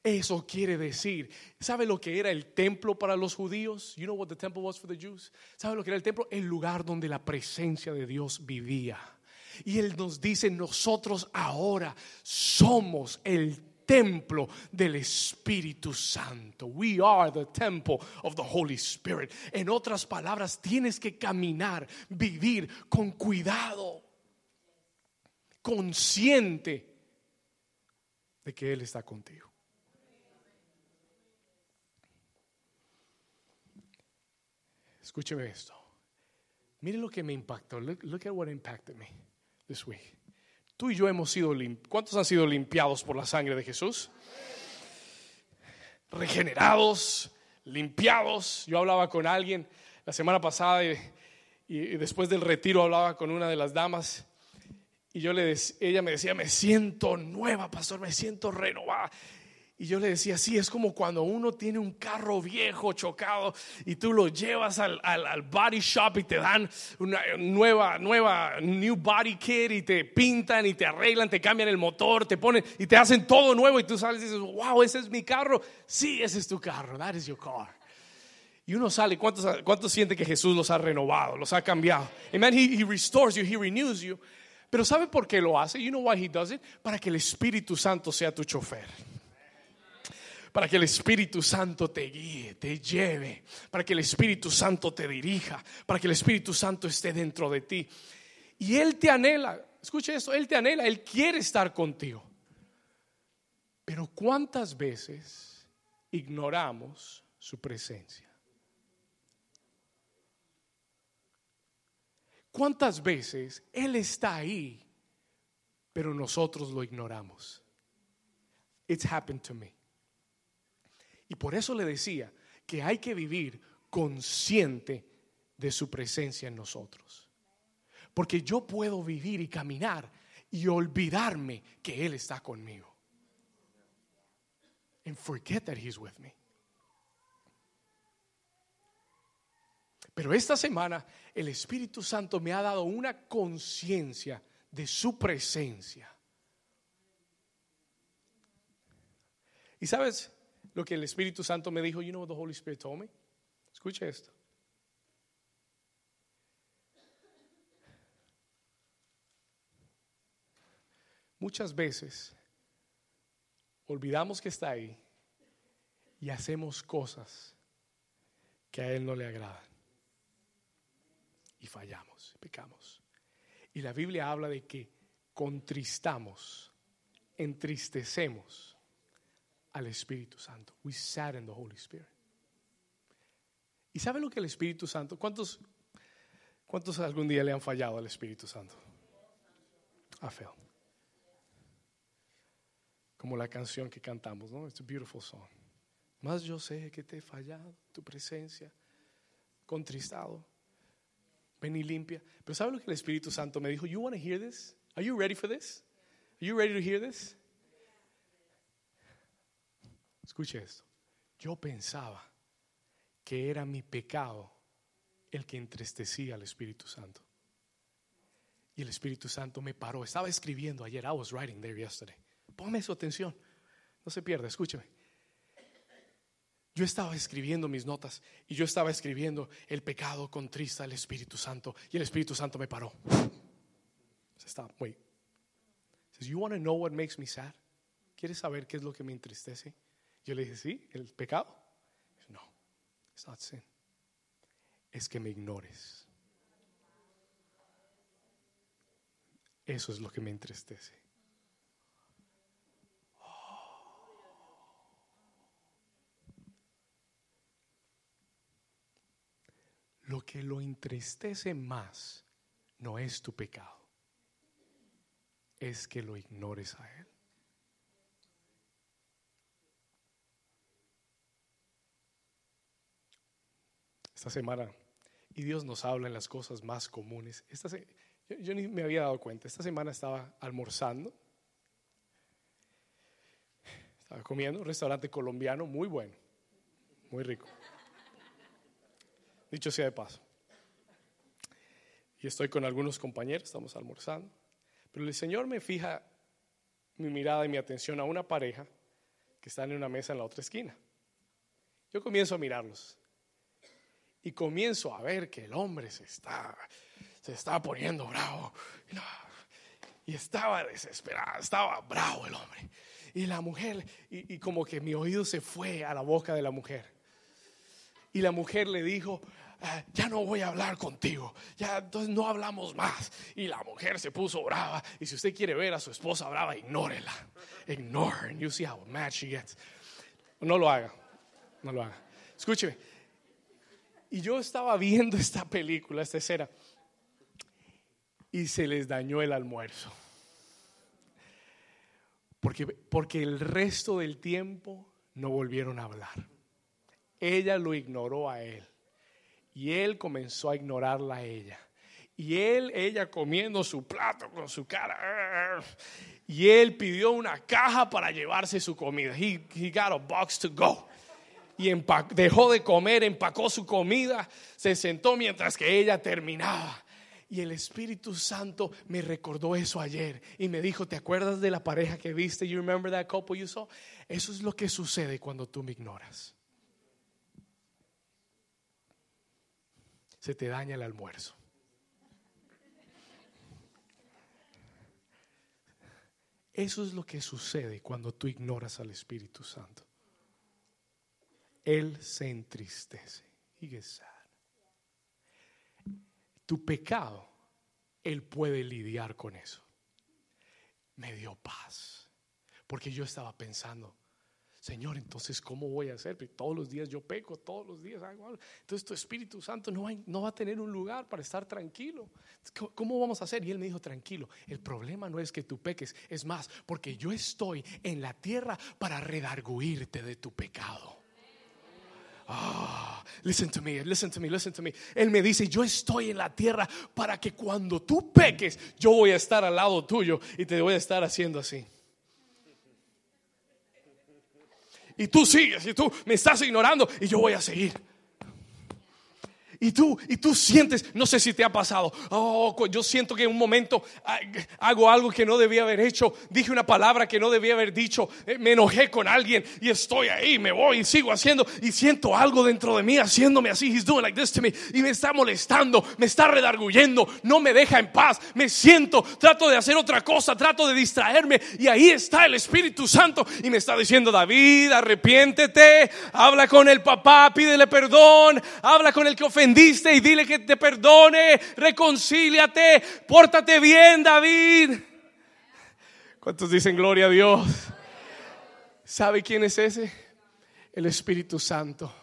Eso quiere decir, ¿sabe lo que era el templo para los judíos? You know what the temple was for the Jews? ¿Sabe lo que era el templo? El lugar donde la presencia de Dios vivía. Y él nos dice, nosotros ahora somos el templo del Espíritu Santo. We are the temple of the Holy Spirit. En otras palabras, tienes que caminar, vivir con cuidado, consciente de que Él está contigo. Escúcheme esto. Mire lo que me impactó. Look, look, at what impacted me this week. Tú y yo hemos sido limpiados. ¿Cuántos han sido limpiados por la sangre de Jesús? Regenerados, limpiados. Yo hablaba con alguien la semana pasada y, y después del retiro hablaba con una de las damas y yo le ella me decía, me siento nueva, pastor, me siento renovada. Y yo le decía, sí, es como cuando uno tiene un carro viejo chocado y tú lo llevas al, al, body shop y te dan una nueva, nueva, new body kit y te pintan y te arreglan, te cambian el motor, te ponen y te hacen todo nuevo y tú sales y dices, wow, ese es mi carro. Sí, ese es tu carro, that is your car. Y uno sale, ¿cuántos, cuántos siente que Jesús los ha renovado, los ha cambiado? Amen, he, he restores you, he renews you. Pero ¿sabe por qué lo hace? You know why he does it? Para que el Espíritu Santo sea tu chofer. Para que el Espíritu Santo te guíe, te lleve. Para que el Espíritu Santo te dirija. Para que el Espíritu Santo esté dentro de ti. Y Él te anhela. Escuche esto, Él te anhela. Él quiere estar contigo. Pero ¿cuántas veces ignoramos su presencia? ¿Cuántas veces Él está ahí, pero nosotros lo ignoramos? It's happened to me. Y por eso le decía que hay que vivir consciente de su presencia en nosotros. Porque yo puedo vivir y caminar y olvidarme que Él está conmigo. And forget that He's with me. Pero esta semana el Espíritu Santo me ha dado una conciencia de su presencia. Y sabes lo que el Espíritu Santo me dijo? You know what the Holy Spirit told me? Escucha esto. Muchas veces olvidamos que está ahí y hacemos cosas que a Él no le agradan y fallamos, pecamos. Y la Biblia habla de que contristamos, entristecemos al Espíritu Santo. We sadden the Holy Spirit. ¿Y sabe lo que el Espíritu Santo? ¿Cuántos, cuántos algún día le han fallado al Espíritu Santo? I feel. Como la canción que cantamos, ¿no? It's a beautiful song. Más yo sé que te he fallado, tu presencia, contristado ven y limpia. Pero ¿sabe lo que el Espíritu Santo me dijo? You want to hear this? Are you ready for this? Are you ready to hear this? Escuche esto. Yo pensaba que era mi pecado el que entristecía al Espíritu Santo. Y el Espíritu Santo me paró. Estaba escribiendo ayer. I was writing there yesterday. Póngame su atención. No se pierda, escúcheme. Yo estaba escribiendo mis notas y yo estaba escribiendo el pecado contrista al Espíritu Santo y el Espíritu Santo me paró. Stop, wait. Says, you want to know what makes me sad? ¿Quieres saber qué es lo que me entristece? Yo le dije, sí, el pecado. No, it's not sin. Es que me ignores. Eso es lo que me entristece. lo que lo entristece más no es tu pecado, es que lo ignores a Él. Esta semana, y Dios nos habla en las cosas más comunes. Esta yo, ni me había dado cuenta, esta semana estaba almorzando, estaba comiendo un restaurante colombiano muy bueno, muy rico dicho sea de paso. Y estoy con algunos compañeros, estamos almorzando. Pero el Señor me fija mi mirada y mi atención a una pareja que están en una mesa en la otra esquina. Yo comienzo a mirarlos y comienzo a ver que el hombre se está, se está poniendo bravo. Y estaba desesperado, estaba bravo el hombre. Y la mujer, y como que mi oído se fue a la boca de la mujer. Y la mujer le dijo, "Ah, ya no voy a hablar contigo, ya entonces no hablamos más. Y la mujer se puso brava. Y si usted quiere ver a su esposa brava, ignórela. Ignore. And you see how mad she gets. No lo haga, no lo haga. Escúcheme. Y yo estaba viendo esta película, esta escena, y se les dañó el almuerzo. Porque, porque el resto del tiempo no volvieron a hablar. Ella lo ignoró a él. Y él comenzó a ignorarla a ella. Y él, ella comiendo su plato con su cara. Y él pidió una caja para llevarse su comida. He, he got a box to go. Y dejó de comer, empacó su comida, se sentó mientras que ella terminaba. Y el Espíritu Santo me recordó eso ayer y me dijo, ¿te acuerdas de la pareja que viste? You remember that couple you saw? Eso es lo que sucede cuando tú me ignoras. Se te daña el almuerzo. Eso es lo que sucede cuando tú ignoras al Espíritu Santo. Él se entristece. Sad. Tu pecado, Él puede lidiar con eso. Me dio paz. Porque yo estaba pensando, Señor, entonces, ¿cómo voy a hacer? Porque todos los días yo peco, todos los días hago algo. Entonces, tu Espíritu Santo no, va a tener un lugar para estar tranquilo. ¿Cómo- ¿Cómo vamos a hacer? Y Él me dijo, tranquilo, el problema no es que tú peques, es más, porque yo estoy en la tierra para redarguirte de tu pecado. Ah, listen to me, listen to me, listen to me. Él me dice, yo estoy en la tierra para que cuando tú peques, yo voy a estar al lado tuyo y te voy a estar haciendo así. Y tú sigues, y tú me estás ignorando y yo voy a seguir. Y tú, y tú sientes, no sé si te ha pasado, oh, yo siento que en un momento ah, hago algo que no debía haber hecho, dije una palabra que no debía haber dicho, eh, me enojé con alguien y estoy ahí, me voy y sigo haciendo y siento algo dentro de mí haciéndome así, he's doing like this to me y me está molestando, me está redarguyendo, no me deja en paz, me siento, trato de hacer otra cosa, trato de distraerme y ahí está el Espíritu Santo y me está diciendo, David, arrepiéntete, habla con el papá, pídele perdón, habla con el que y dile que te perdone, reconcíliate, pórtate bien, David. ¿Cuántos dicen gloria a Dios? ¿Sabe quién es ese? El Espíritu Santo.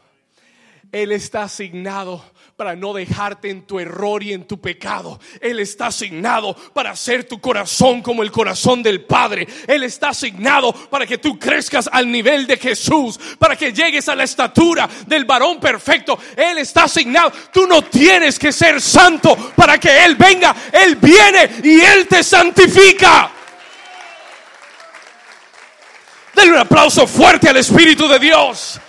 Él está asignado para no dejarte en tu error y en tu pecado. Él está asignado para hacer tu corazón como el corazón del Padre. Él está asignado para que tú crezcas al nivel de Jesús, para que llegues a la estatura del varón perfecto. Él está asignado. Tú no tienes que ser santo para que Él venga. Él viene y Él te santifica. Denle un aplauso fuerte al Espíritu de Dios.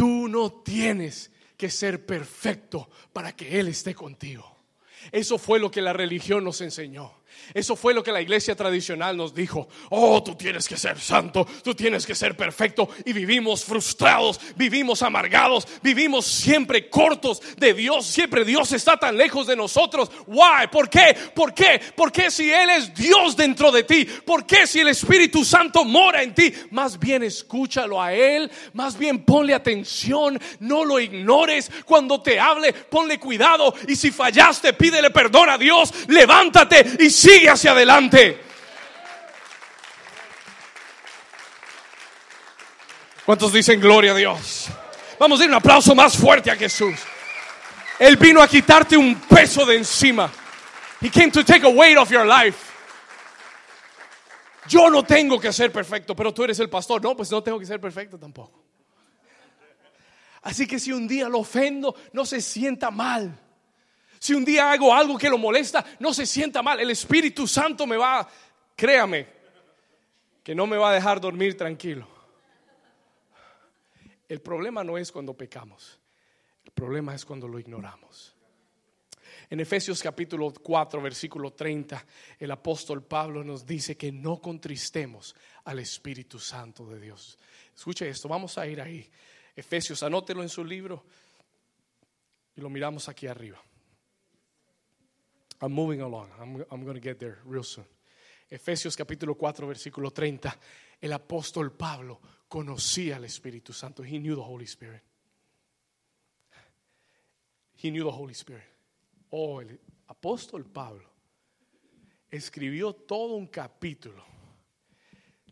Tú no tienes que ser perfecto para que Él esté contigo. Eso fue lo que la religión nos enseñó. Eso fue lo que la iglesia tradicional nos dijo. Oh, tú tienes que ser santo, tú tienes que ser perfecto. Y vivimos frustrados, vivimos amargados, vivimos siempre cortos de Dios. Siempre Dios está tan lejos de nosotros. Why? ¿Por qué? ¿Por qué? ¿Por qué si Él es Dios dentro de ti? ¿Por qué si el Espíritu Santo mora en ti? Más bien escúchalo a Él, más bien ponle atención, no lo ignores. Cuando te hable, ponle cuidado. Y si fallaste, pídele perdón a Dios, levántate y sigue hacia adelante. ¿Cuántos dicen gloria a Dios? Vamos a dar un aplauso más fuerte a Jesús. Él vino a quitarte un peso de encima. He came to take a weight off your life. Yo no tengo que ser perfecto, pero tú eres el pastor. No, pues no tengo que ser perfecto tampoco. Así que si un día lo ofendo, no se sienta mal. Si un día hago algo que lo molesta, no se sienta mal. El Espíritu Santo me va, créame, que no me va a dejar dormir tranquilo. El problema no es cuando pecamos. El problema es cuando lo ignoramos. En Efesios capítulo 4, versículo 30, el apóstol Pablo nos dice que no contristemos al Espíritu Santo de Dios. Escuche esto, vamos a ir ahí. Efesios, anótelo en su libro y lo miramos aquí arriba. I'm moving along. I'm, I'm going to get there real soon. Efesios capítulo 4, versículo 30. El apóstol Pablo conocía al Espíritu Santo. He knew the Holy Spirit. He knew the Holy Spirit. Oh, el apóstol Pablo escribió todo un capítulo.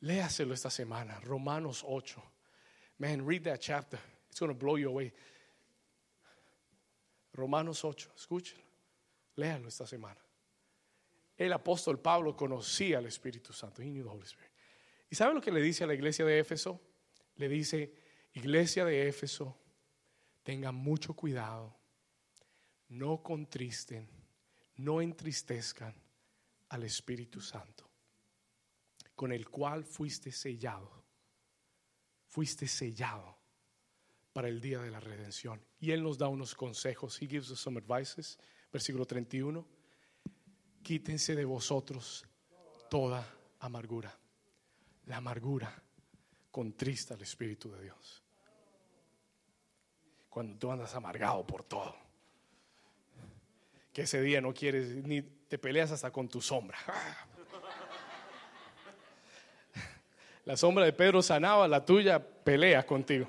Léaselo esta semana, Romanos 8. Man, read that chapter. It's going to blow you away. Romanos 8, escúchelo. Léalo esta semana. El apóstol Pablo conocía al Espíritu Santo. He knew the Holy Spirit. ¿Y sabe lo que le dice a la iglesia de Éfeso? Le dice, iglesia de Éfeso, tengan mucho cuidado, no contristen, no entristezcan al Espíritu Santo, con el cual fuiste sellado, fuiste sellado para el día de la redención. Y Él nos da unos consejos. He gives us some advices. Versículo 31. Quítense de vosotros toda amargura. La amargura contrista al Espíritu de Dios. Cuando tú andas amargado por todo. Que ese día no quieres ni te peleas hasta con tu sombra. La sombra de Pedro sanaba, la tuya pelea contigo.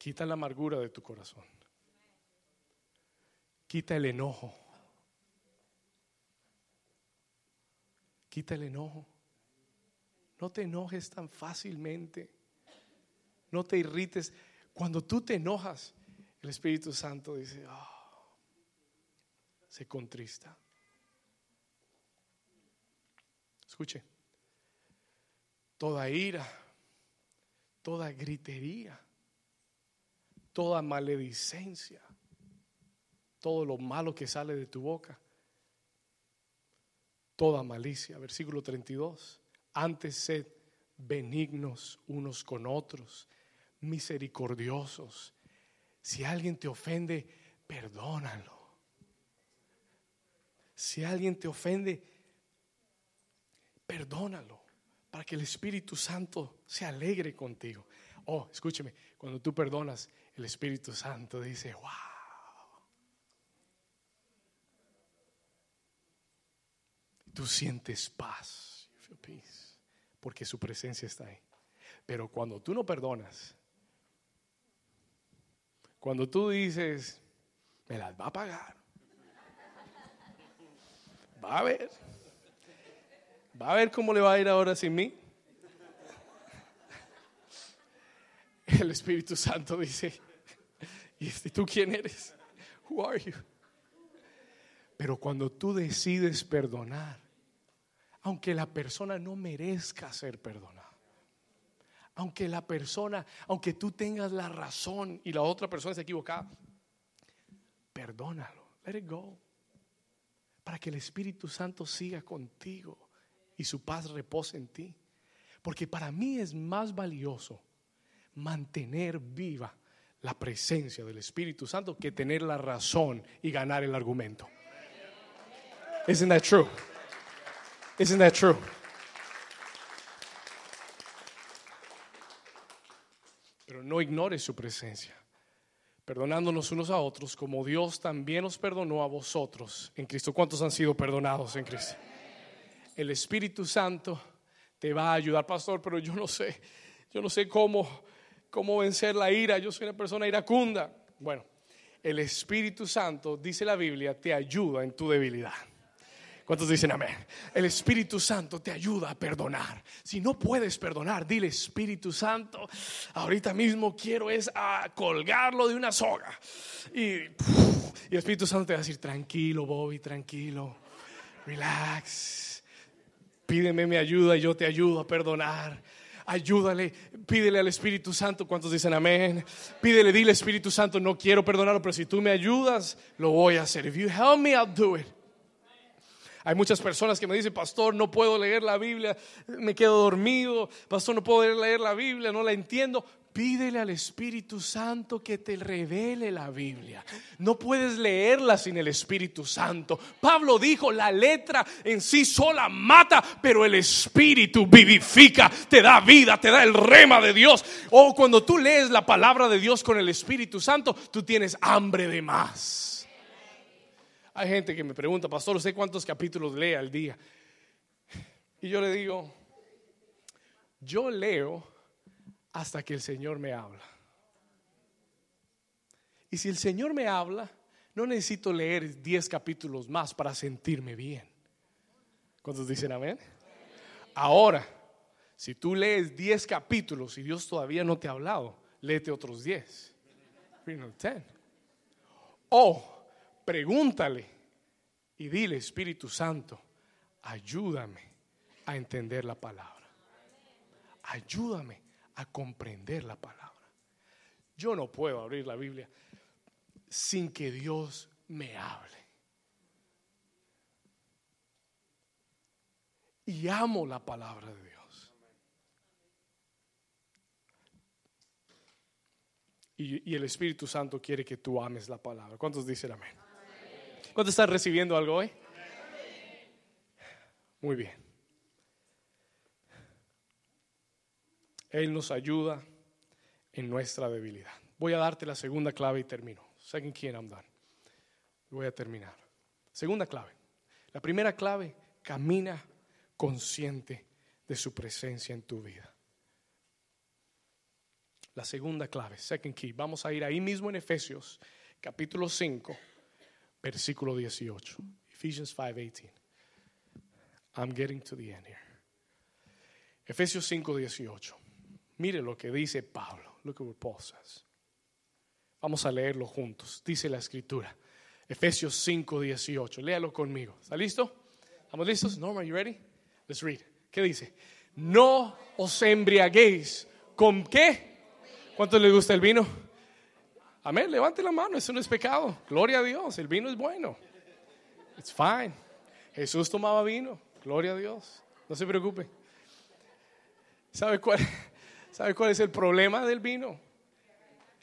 Quita la amargura de tu corazón. Quita el enojo. Quita el enojo. No te enojes tan fácilmente. No te irrites. Cuando tú te enojas, el Espíritu Santo dice, oh, se contrista. Escuche, toda ira, toda gritería, toda maledicencia, todo lo malo que sale de tu boca, toda malicia. Versículo 32. Antes sed benignos unos con otros, misericordiosos. Si alguien te ofende, perdónalo. Si alguien te ofende, perdónalo para que el Espíritu Santo se alegre contigo. Oh, escúcheme, cuando tú perdonas, el Espíritu Santo dice, wow. Tú sientes paz, porque su presencia está ahí. Pero cuando tú no perdonas, cuando tú dices, me las va a pagar, va a ver, va a ver cómo le va a ir ahora sin mí. El Espíritu Santo dice, ¿y este, tú quién eres? Who are you? Pero cuando tú decides perdonar, aunque la persona no merezca ser perdonada, aunque la persona, aunque tú tengas la razón y la otra persona se equivocada, perdónalo, let it go, para que el Espíritu Santo siga contigo y su paz repose en ti. Porque para mí es más valioso mantener viva la presencia del Espíritu Santo que tener la razón y ganar el argumento. Isn't that true? Isn't? Pero no ignores su presencia, perdonándonos unos a otros como Dios también os perdonó a vosotros en Cristo. ¿Cuántos han sido perdonados en Cristo? El Espíritu Santo te va a ayudar, pastor, pero yo no sé, yo no sé cómo cómo vencer la ira. Yo soy una persona iracunda. Bueno, el Espíritu Santo, dice la Biblia, te ayuda en tu debilidad. ¿Cuántos dicen amén? El Espíritu Santo te ayuda a perdonar. Si no puedes perdonar, dile Espíritu Santo, ahorita mismo quiero es a colgarlo de una soga. Y, el Espíritu Santo te va a decir, tranquilo, Bobby, tranquilo, relax. Pídeme mi ayuda y yo te ayudo a perdonar ayúdale, pídele al Espíritu Santo. ¿Cuántos dicen amén? Pídele, dile Espíritu Santo, no quiero perdonarlo, pero si tú me ayudas, lo voy a hacer. If you help me, I'll do it. Hay muchas personas que me dicen, pastor, no puedo leer la Biblia, me quedo dormido, pastor, no puedo leer la Biblia, no la entiendo. Pídele al Espíritu Santo que te revele la Biblia. No puedes leerla sin el Espíritu Santo. Pablo dijo, la letra en sí sola mata, pero el Espíritu vivifica, te da vida, te da el rema de Dios. O cuando tú lees la palabra de Dios con el Espíritu Santo, tú tienes hambre de más. Hay gente que me pregunta, pastor, ¿usted cuántos capítulos lee al día? Y yo le digo, yo leo hasta que el Señor me habla. Y si el Señor me habla, no necesito leer 10 capítulos más para sentirme bien. ¿Cuántos dicen amén? Ahora, si tú lees 10 capítulos y Dios todavía no te ha hablado, léete otros 10. O pregúntale y dile, Espíritu Santo, ayúdame a entender la palabra. Ayúdame a comprender la palabra. Yo no puedo abrir la Biblia sin que Dios me hable. Y amo la palabra de Dios. Y, el Espíritu Santo quiere que tú ames la palabra. ¿Cuántos dicen amén? ¿Cuántos están recibiendo algo hoy? Muy bien. Él nos ayuda en nuestra debilidad. Voy a darte la segunda clave y termino. Second key I'm done. Voy a terminar. Segunda clave. La primera clave, camina consciente de su presencia en tu vida. La segunda clave, second key. Vamos a ir ahí mismo en Efesios, capítulo 5, versículo 18. Ephesians 5:18. I'm getting to the end here. Efesios 5, 18. Mire lo que dice Pablo. Look at what Paul. Vamos a leerlo juntos. Dice la escritura. Efesios 5, 18. Léalo conmigo. ¿Está listo? ¿Estamos listos? Norma, you ready? Let's read. ¿Qué dice? No os embriaguéis. ¿Con qué? ¿Cuánto le gusta el vino? Amén. Levante la mano. Eso no es pecado. Gloria a Dios. El vino es bueno. It's fine. Jesús tomaba vino. Gloria a Dios. No se preocupe. ¿Sabe cuál, ¿Sabe cuál es el problema del vino?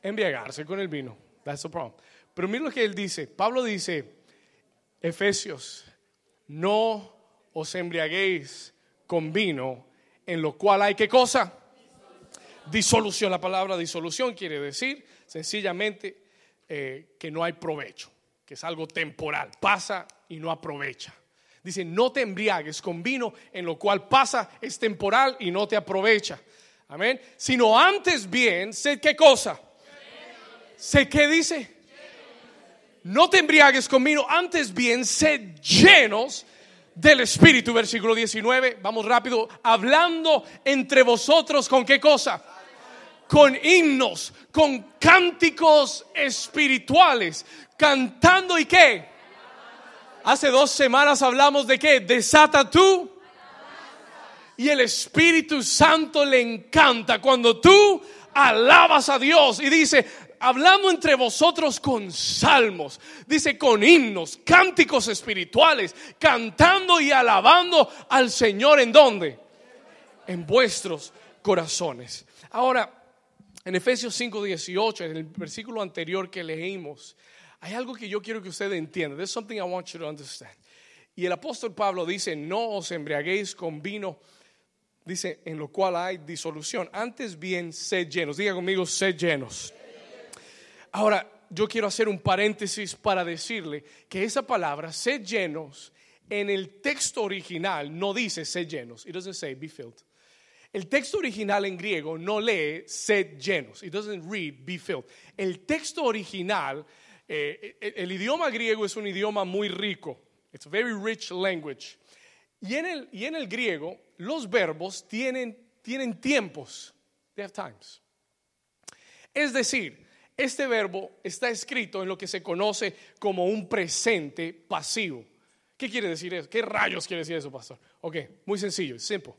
embriagarse con el vino. That's the problem. Pero mira lo que él dice. Pablo dice, Efesios, no os embriaguéis con vino, en lo cual hay qué cosa? Disolución. La palabra disolución quiere decir sencillamente eh, que no hay provecho, que es algo temporal, pasa y no aprovecha. Dice, no te embriagues con vino, en lo cual pasa, es temporal y no te aprovecha. Amén. Sino antes bien, sé qué cosa sé qué dice. No te embriagues con vino, antes bien sed llenos del Espíritu, versículo 19. Vamos rápido, hablando entre vosotros con qué cosa? Con himnos, con cánticos espirituales, cantando y qué. Hace dos semanas hablamos de qué? Desata tú. Y el Espíritu Santo le encanta cuando tú alabas a Dios y dice, hablando entre vosotros con salmos, dice con himnos, cánticos espirituales, cantando y alabando al Señor en donde? En vuestros corazones. Ahora, en Efesios 5:18, en el versículo anterior que leímos, hay algo que yo quiero que usted entienda. There's something I want you to understand. Y el apóstol Pablo dice, no os embriaguéis con vino, dice, en lo cual hay disolución. Antes bien, sed llenos. Diga conmigo, sed llenos. Ahora, yo quiero hacer un paréntesis para decirle que esa palabra, sed llenos, en el texto original no dice sed llenos. It doesn't say be filled. El texto original en griego no lee sed llenos. It doesn't read be filled. El texto original, eh, el, idioma griego es un idioma muy rico. It's a very rich language. Y en el, y en el griego, los verbos tienen, tienen tiempos. They have times. Es decir, este verbo está escrito en lo que se conoce como un presente pasivo. ¿Qué quiere decir eso? ¿Qué rayos quiere decir eso, pastor? Ok, muy sencillo, simple.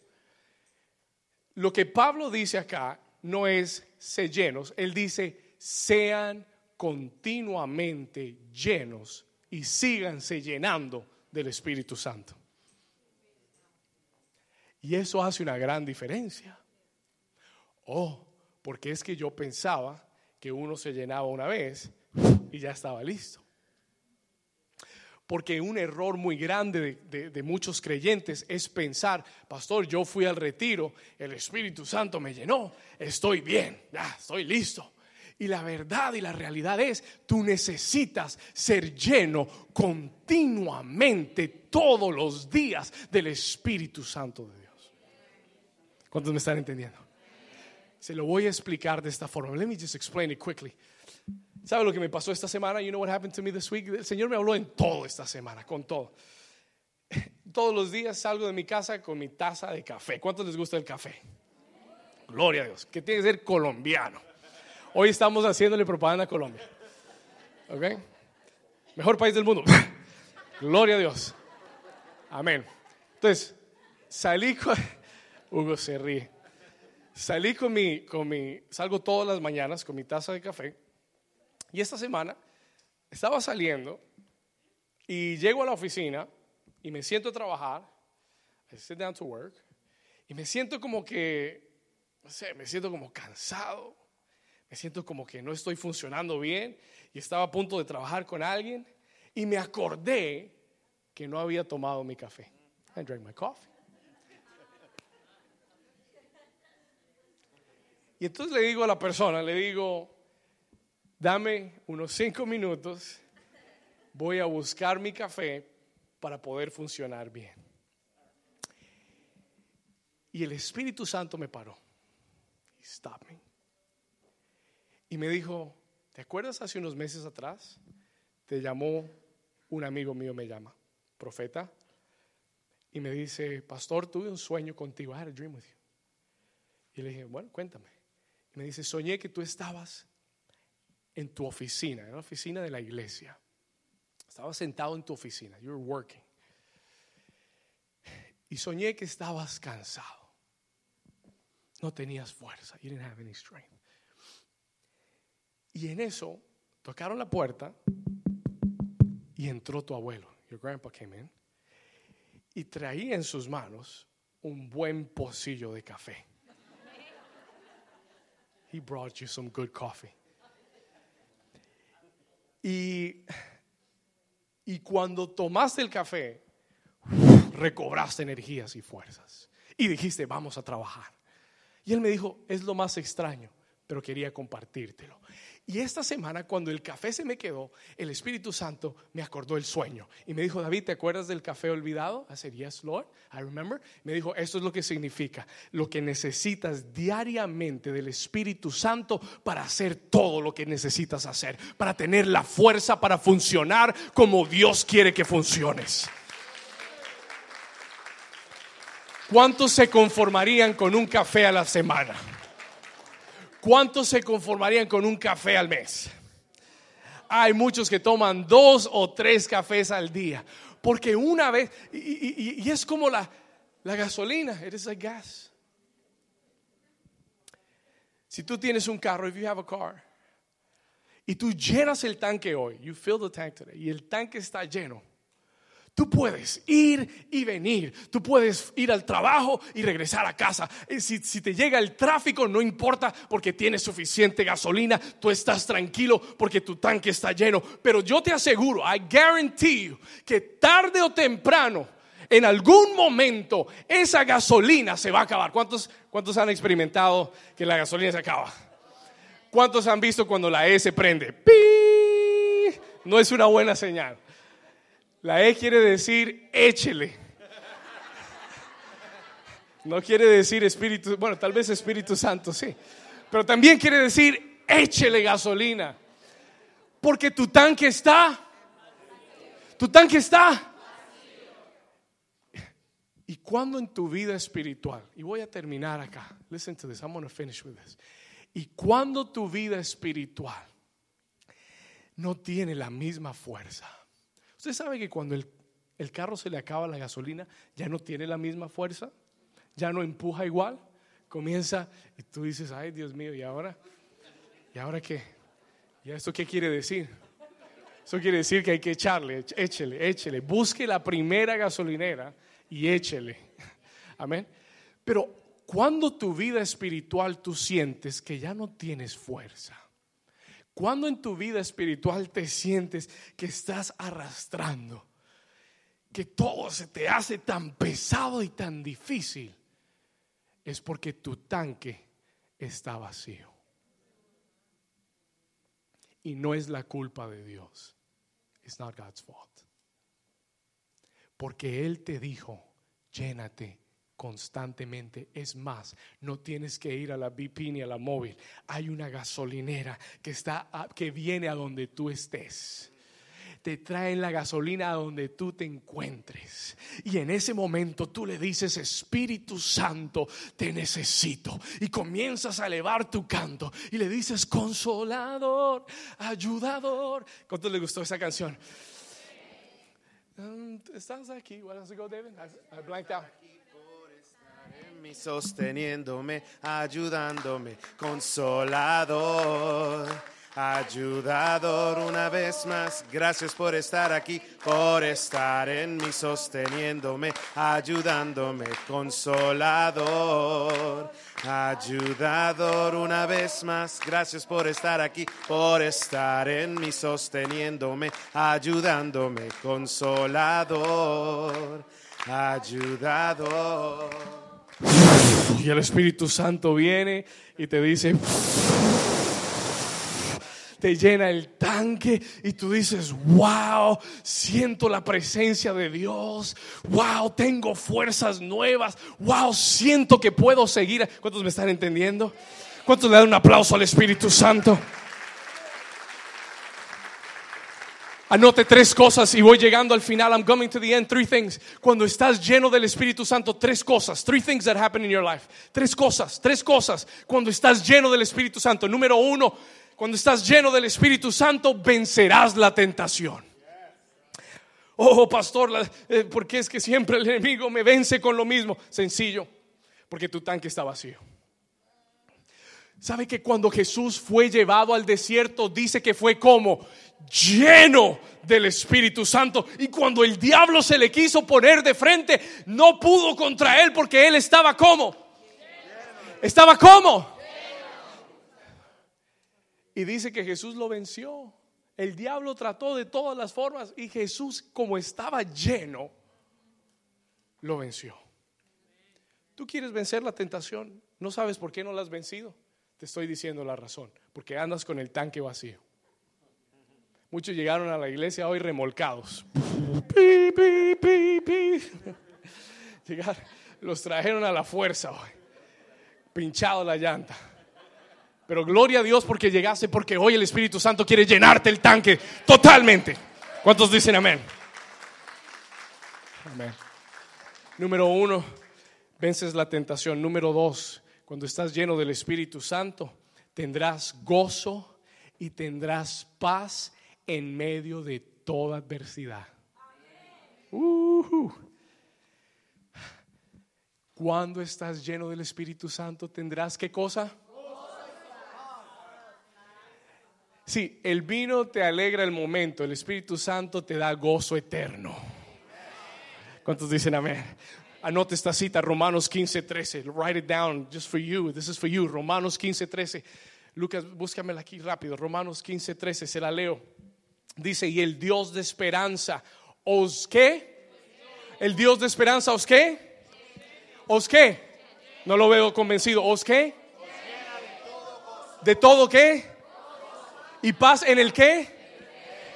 Lo que Pablo dice acá no es se llenos, él dice sean continuamente llenos y síganse llenando del Espíritu Santo. Y eso hace una gran diferencia. Oh, porque es que yo pensaba que uno se llenaba una vez y ya estaba listo. Porque un error muy grande de, muchos creyentes es pensar, pastor, yo fui al retiro, el Espíritu Santo me llenó, estoy bien, ya estoy listo. Y la verdad y la realidad es, tú necesitas ser lleno continuamente todos los días del Espíritu Santo de Dios. ¿Cuántos me están entendiendo? Se lo voy a explicar de esta forma. Let me just explain it quickly. ¿Sabe lo que me pasó esta semana? You know what happened to me this week? El Señor me habló en todo esta semana, con todo. Todos los días salgo de mi casa con mi taza de café. ¿Cuántos les gusta el café? Gloria a Dios. Que tiene que ser colombiano. Hoy estamos haciéndole propaganda a Colombia. ¿Ok? Mejor país del mundo. Gloria a Dios. Amén. Entonces, salí con... Hugo se ríe. Salí con mi, con mi... Salgo todas las mañanas con mi taza de café. Y esta semana estaba saliendo y llego a la oficina y me siento a trabajar. I sit down to work. Y me siento como que, no sé, me siento como cansado me siento como que no estoy funcionando bien y estaba a punto de trabajar con alguien y me acordé que no había tomado mi café. I drank my coffee. Y entonces le digo a la persona, le digo, dame unos cinco minutos, voy a buscar mi café para poder funcionar bien. Y el Espíritu Santo me paró. Stop me. Y me dijo, ¿te acuerdas hace unos meses atrás? Te llamó un amigo mío, me llama, profeta, y me dice, pastor, tuve un sueño contigo. I had a dream with you. Y le dije, bueno, cuéntame. Me dice, soñé que tú estabas en tu oficina, en la oficina de la iglesia. Estabas sentado en tu oficina, you were working. Y soñé que estabas cansado. No tenías fuerza. You didn't have any strength. Y en eso tocaron la puerta y entró tu abuelo. Your grandpa came in. Y traía en sus manos un buen pocillo de café. He brought you some good coffee. Y, y cuando tomaste el café, recobraste energías y fuerzas. Y dijiste, vamos a trabajar. Y él me dijo, es lo más extraño, pero quería compartírtelo. Y esta semana, cuando el café se me quedó, el Espíritu Santo me acordó el sueño. Y me dijo, David, ¿te acuerdas del café olvidado? I said, yes, Lord, I remember. Me dijo, esto es lo que significa. Lo que necesitas diariamente del Espíritu Santo para hacer todo lo que necesitas hacer. Para tener la fuerza para funcionar como Dios quiere que funciones. ¿Cuántos se conformarían con un café a la semana? ¿Cuántos se conformarían con un café al mes? Hay muchos que toman dos o tres cafés al día. Porque una vez, y, es como la, la gasolina, eres el gas. Si tú tienes un carro, if you have a car, y tú llenas el tanque hoy, you fill the tank today, y el tanque está lleno, Tú puedes ir y venir. Tú puedes ir al trabajo y regresar a casa. Si, si, te llega el tráfico, no importa porque tienes suficiente gasolina. Tú estás tranquilo porque tu tanque está lleno. Pero yo te aseguro, I guarantee you, que tarde o temprano, en algún momento, esa gasolina se va a acabar. ¿Cuántos, cuántos han experimentado que la gasolina se acaba? ¿Cuántos han visto cuando la E se prende? ¡Pi! No es una buena señal. La E quiere decir échele. No quiere decir Espíritu, bueno, tal vez Espíritu Santo, sí. Pero también quiere decir échele gasolina. Porque tu tanque está. Tu tanque está. Y cuando en tu vida espiritual, y voy a terminar acá, listen to this, I'm going to finish with this. Y cuando tu vida espiritual no tiene la misma fuerza, Usted sabe que cuando el, carro se le acaba la gasolina, ya no tiene la misma fuerza, ya no empuja igual, comienza y tú dices, ay Dios mío, ¿y ahora? ¿Y ahora qué? ¿Y esto qué quiere decir? Eso quiere decir que hay que echarle, échele, échele, busque la primera gasolinera y échele. Amén. Pero cuando tu vida espiritual tú sientes que ya no tienes fuerza, cuando en tu vida espiritual te sientes que estás arrastrando, que todo se te hace tan pesado y tan difícil, es porque tu tanque está vacío. Y no es la culpa de Dios. It's not God's fault. Porque Él te dijo, llénate constantemente. Es más, no tienes que ir a la BP ni a la móvil. Hay una gasolinera que está que viene a donde tú estés te traen la gasolina a donde tú te encuentres. Y en ese momento tú le dices, Espíritu Santo, te necesito. Y comienzas a elevar tu canto y le dices, consolador, ayudador. ¿Cuánto le gustó esa canción? Um, ¿Estás aquí? What does go, David? I, blanked out sosteniéndome, ayudándome, consolador ayudador una vez más. Gracias por estar aquí, por estar en mí, sosteniéndome, ayudándome, consolador. Ayudador una vez más, gracias por estar aquí, por estar en mí, sosteniéndome, ayudándome, consolador, ayudador. Y el Espíritu Santo viene y te dice te llena el tanque y tú dices, wow, siento la presencia de Dios, wow, tengo fuerzas nuevas, wow, siento que puedo seguir. ¿Cuántos me están entendiendo? ¿Cuántos le dan un aplauso al Espíritu Santo? Anote tres cosas y voy llegando al final. I'm coming to the end. Three things. Cuando estás lleno del Espíritu Santo, tres cosas. Three things that happen in your life. Tres cosas, tres cosas. Cuando estás lleno del Espíritu Santo. Número uno, cuando estás lleno del Espíritu Santo, vencerás la tentación. Oh, pastor, eh, ¿por qué es que siempre el enemigo me vence con lo mismo? Sencillo, porque tu tanque está vacío. ¿Sabe que cuando Jesús fue llevado al desierto, dice que fue como lleno del Espíritu Santo? Y cuando el diablo se le quiso poner de frente, no pudo contra él porque él estaba como. Estaba como. Y dice que Jesús lo venció. El diablo trató de todas las formas y Jesús, como estaba lleno, lo venció. Tú quieres vencer la tentación, no sabes por qué no la has vencido. Te estoy diciendo la razón, porque andas con el tanque vacío. Muchos llegaron a la iglesia hoy remolcados. los trajeron a la fuerza hoy, pinchado la llanta. Pero gloria a Dios porque llegaste, porque hoy el Espíritu Santo quiere llenarte el tanque totalmente. ¿Cuántos dicen amén? Amén. Número uno, vences la tentación. Número dos, cuando estás lleno del Espíritu Santo, tendrás gozo y tendrás paz en medio de toda adversidad. Cuando estás lleno del Espíritu Santo, tendrás qué cosa? Sí, el vino te alegra el momento, el Espíritu Santo te da gozo eterno. ¿Cuántos dicen amén? Anote esta cita, Romanos 15, 13. Write it down just for you. This is for you. Romanos 15, 13. Lucas, búscamela aquí rápido. Romanos 15, 13. Se la leo. Dice, y el Dios de esperanza, ¿os qué? ¿El Dios de esperanza os qué? ¿Os qué? No lo veo convencido. ¿Os qué? ¿De todo qué? y paz en el qué?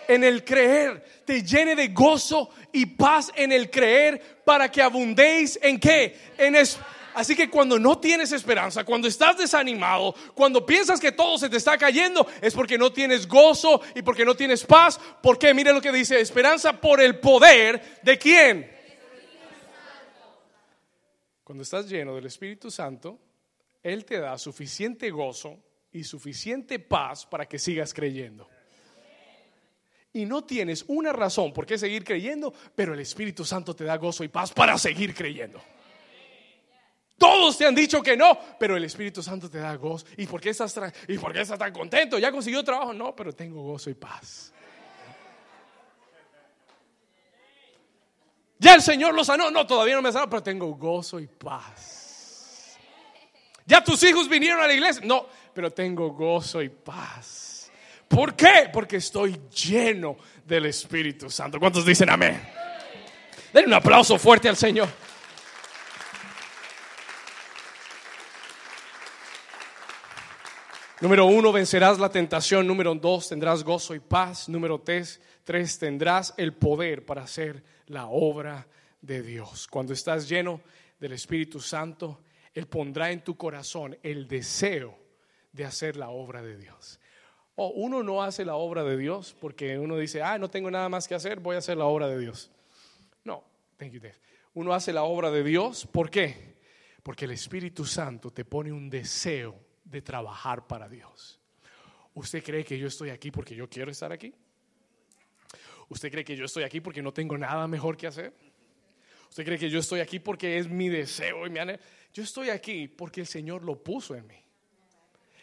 En el creer. Te llene de gozo y paz en el creer para que abundéis en qué? En Así que cuando no tienes esperanza, cuando estás desanimado, cuando piensas que todo se te está cayendo, es porque no tienes gozo y porque no tienes paz. Porque mire lo que dice, esperanza por el poder de quién. Cuando estás lleno del Espíritu Santo, Él te da suficiente gozo y suficiente paz para que sigas creyendo. Y no tienes una razón por qué seguir creyendo, pero el Espíritu Santo te da gozo y paz para seguir creyendo. Todos te han dicho que no, pero el Espíritu Santo te da gozo. ¿Y por qué estás, y tan contento? ¿Ya consiguió trabajo? No, pero tengo gozo y paz. Ya el Señor lo sanó. No, todavía no me sanó, pero tengo gozo y paz. Ya tus hijos vinieron a la iglesia. No, pero tengo gozo y paz. ¿Por qué? Porque estoy lleno del Espíritu Santo. ¿Cuántos dicen amén? Den un aplauso fuerte al Señor. Número uno, vencerás la tentación. Número dos, tendrás gozo y paz. Número tres, tres, tendrás el poder para hacer la obra de Dios. Cuando estás lleno del Espíritu Santo, Él pondrá en tu corazón el deseo de hacer la obra de Dios. O uno no hace la obra de Dios porque uno dice, ah, no tengo nada más que hacer, voy a hacer la obra de Dios. No, thank you, Dave. Uno hace la obra de Dios, ¿por qué? Porque el Espíritu Santo te pone un deseo de trabajar para Dios. ¿Usted cree que yo estoy aquí porque yo quiero estar aquí? ¿Usted cree que yo estoy aquí porque no tengo nada mejor que hacer? ¿Usted cree que yo estoy aquí porque es mi deseo y mi anhelo? Yo estoy aquí porque el Señor lo puso en mí.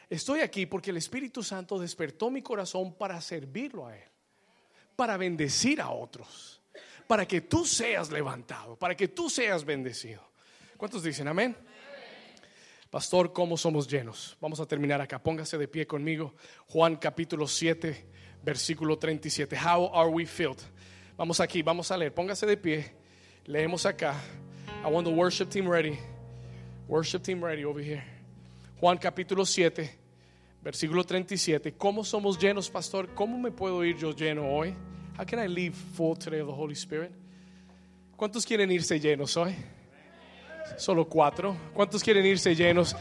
Estoy aquí porque el Espíritu Santo despertó mi corazón para servirlo a Él, para bendecir a otros, para que tú seas levantado, para que tú seas bendecido. ¿Cuántos dicen amén? Pastor, ¿cómo somos llenos? Vamos a terminar acá. Póngase de pie conmigo. Juan capítulo 7, versículo 37. How are we filled? Vamos aquí, vamos a leer. Póngase de pie. Leemos acá. I want the worship team ready. Worship team ready over here. Juan capítulo 7, versículo 37. ¿Cómo somos llenos, pastor? ¿Cómo me puedo ir yo lleno hoy? How can I leave full today of the Holy Spirit? ¿Cuántos quieren irse llenos hoy? Solo cuatro. ¿Cuántos quieren irse llenos?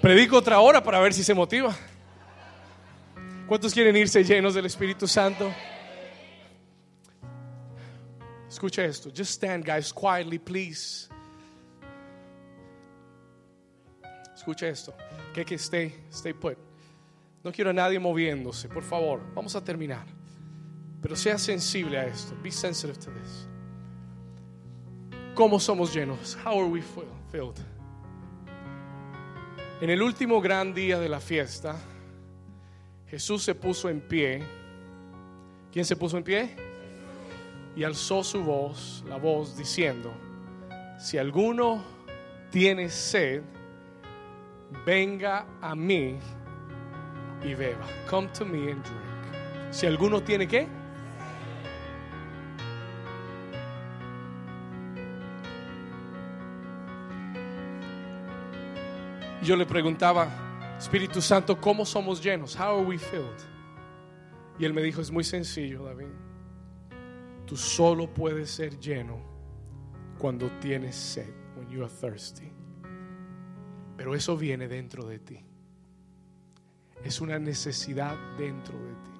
Predico otra hora para ver si se motiva. ¿Cuántos quieren irse llenos del Espíritu Santo? Escucha esto. Just stand, guys, quietly, please. Escucha esto. Que que stay, stay put. No quiero a nadie moviéndose, por favor. Vamos a terminar. Pero sea sensible a esto. Be sensitive to this. ¿Cómo somos llenos? How are we filled? En el último gran día de la fiesta, Jesús se puso en pie. ¿Quién se puso en pie? Y alzó su voz, la voz, diciendo, si alguno tiene sed, venga a mí y beba. Come to me and drink. Si alguno tiene qué? Yo le preguntaba, Espíritu Santo, ¿cómo somos llenos? How are we filled? Y él me dijo, es muy sencillo, David. Tú solo puedes ser lleno cuando tienes sed, when you are thirsty. Pero eso viene dentro de ti. Es una necesidad dentro de ti.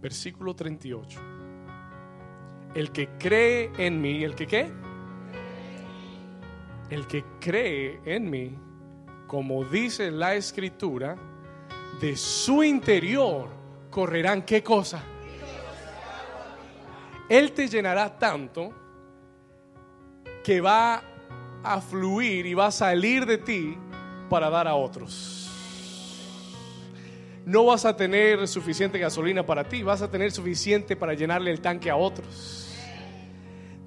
Versículo 38. El que cree en mí, ¿el que qué? El que cree en mí, como dice la escritura, de su interior correrán qué cosa? Él te llenará tanto que va a fluir y va a salir de ti para dar a otros. No vas a tener suficiente gasolina para ti, vas a tener suficiente para llenarle el tanque a otros.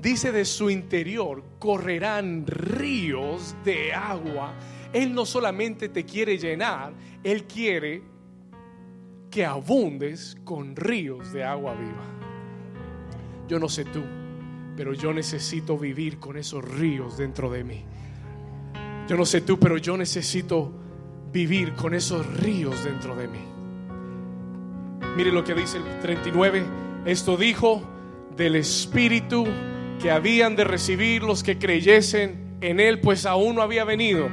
Dice de su interior correrán ríos de agua. Él no solamente te quiere llenar, Él quiere que abundes con ríos de agua viva. Yo no sé tú, pero yo necesito vivir con esos ríos dentro de mí. Yo no sé tú, pero yo necesito vivir con esos ríos dentro de mí. Mire lo que dice el 39. Esto dijo del Espíritu que habían de recibir los que creyesen en Él, pues aún no había venido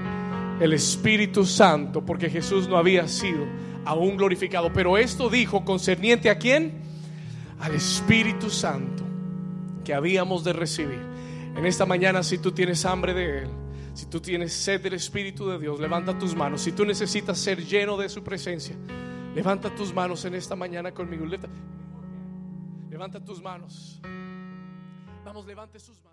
el Espíritu Santo, porque Jesús no había sido aún glorificado. Pero esto dijo concerniente a quién? Al Espíritu Santo que habíamos de recibir. En esta mañana, si tú tienes hambre de Él, si tú tienes sed del Espíritu de Dios, levanta tus manos. Si tú necesitas ser lleno de su presencia, levanta tus manos en esta mañana conmigo. Levanta tus manos. Levante sus manos.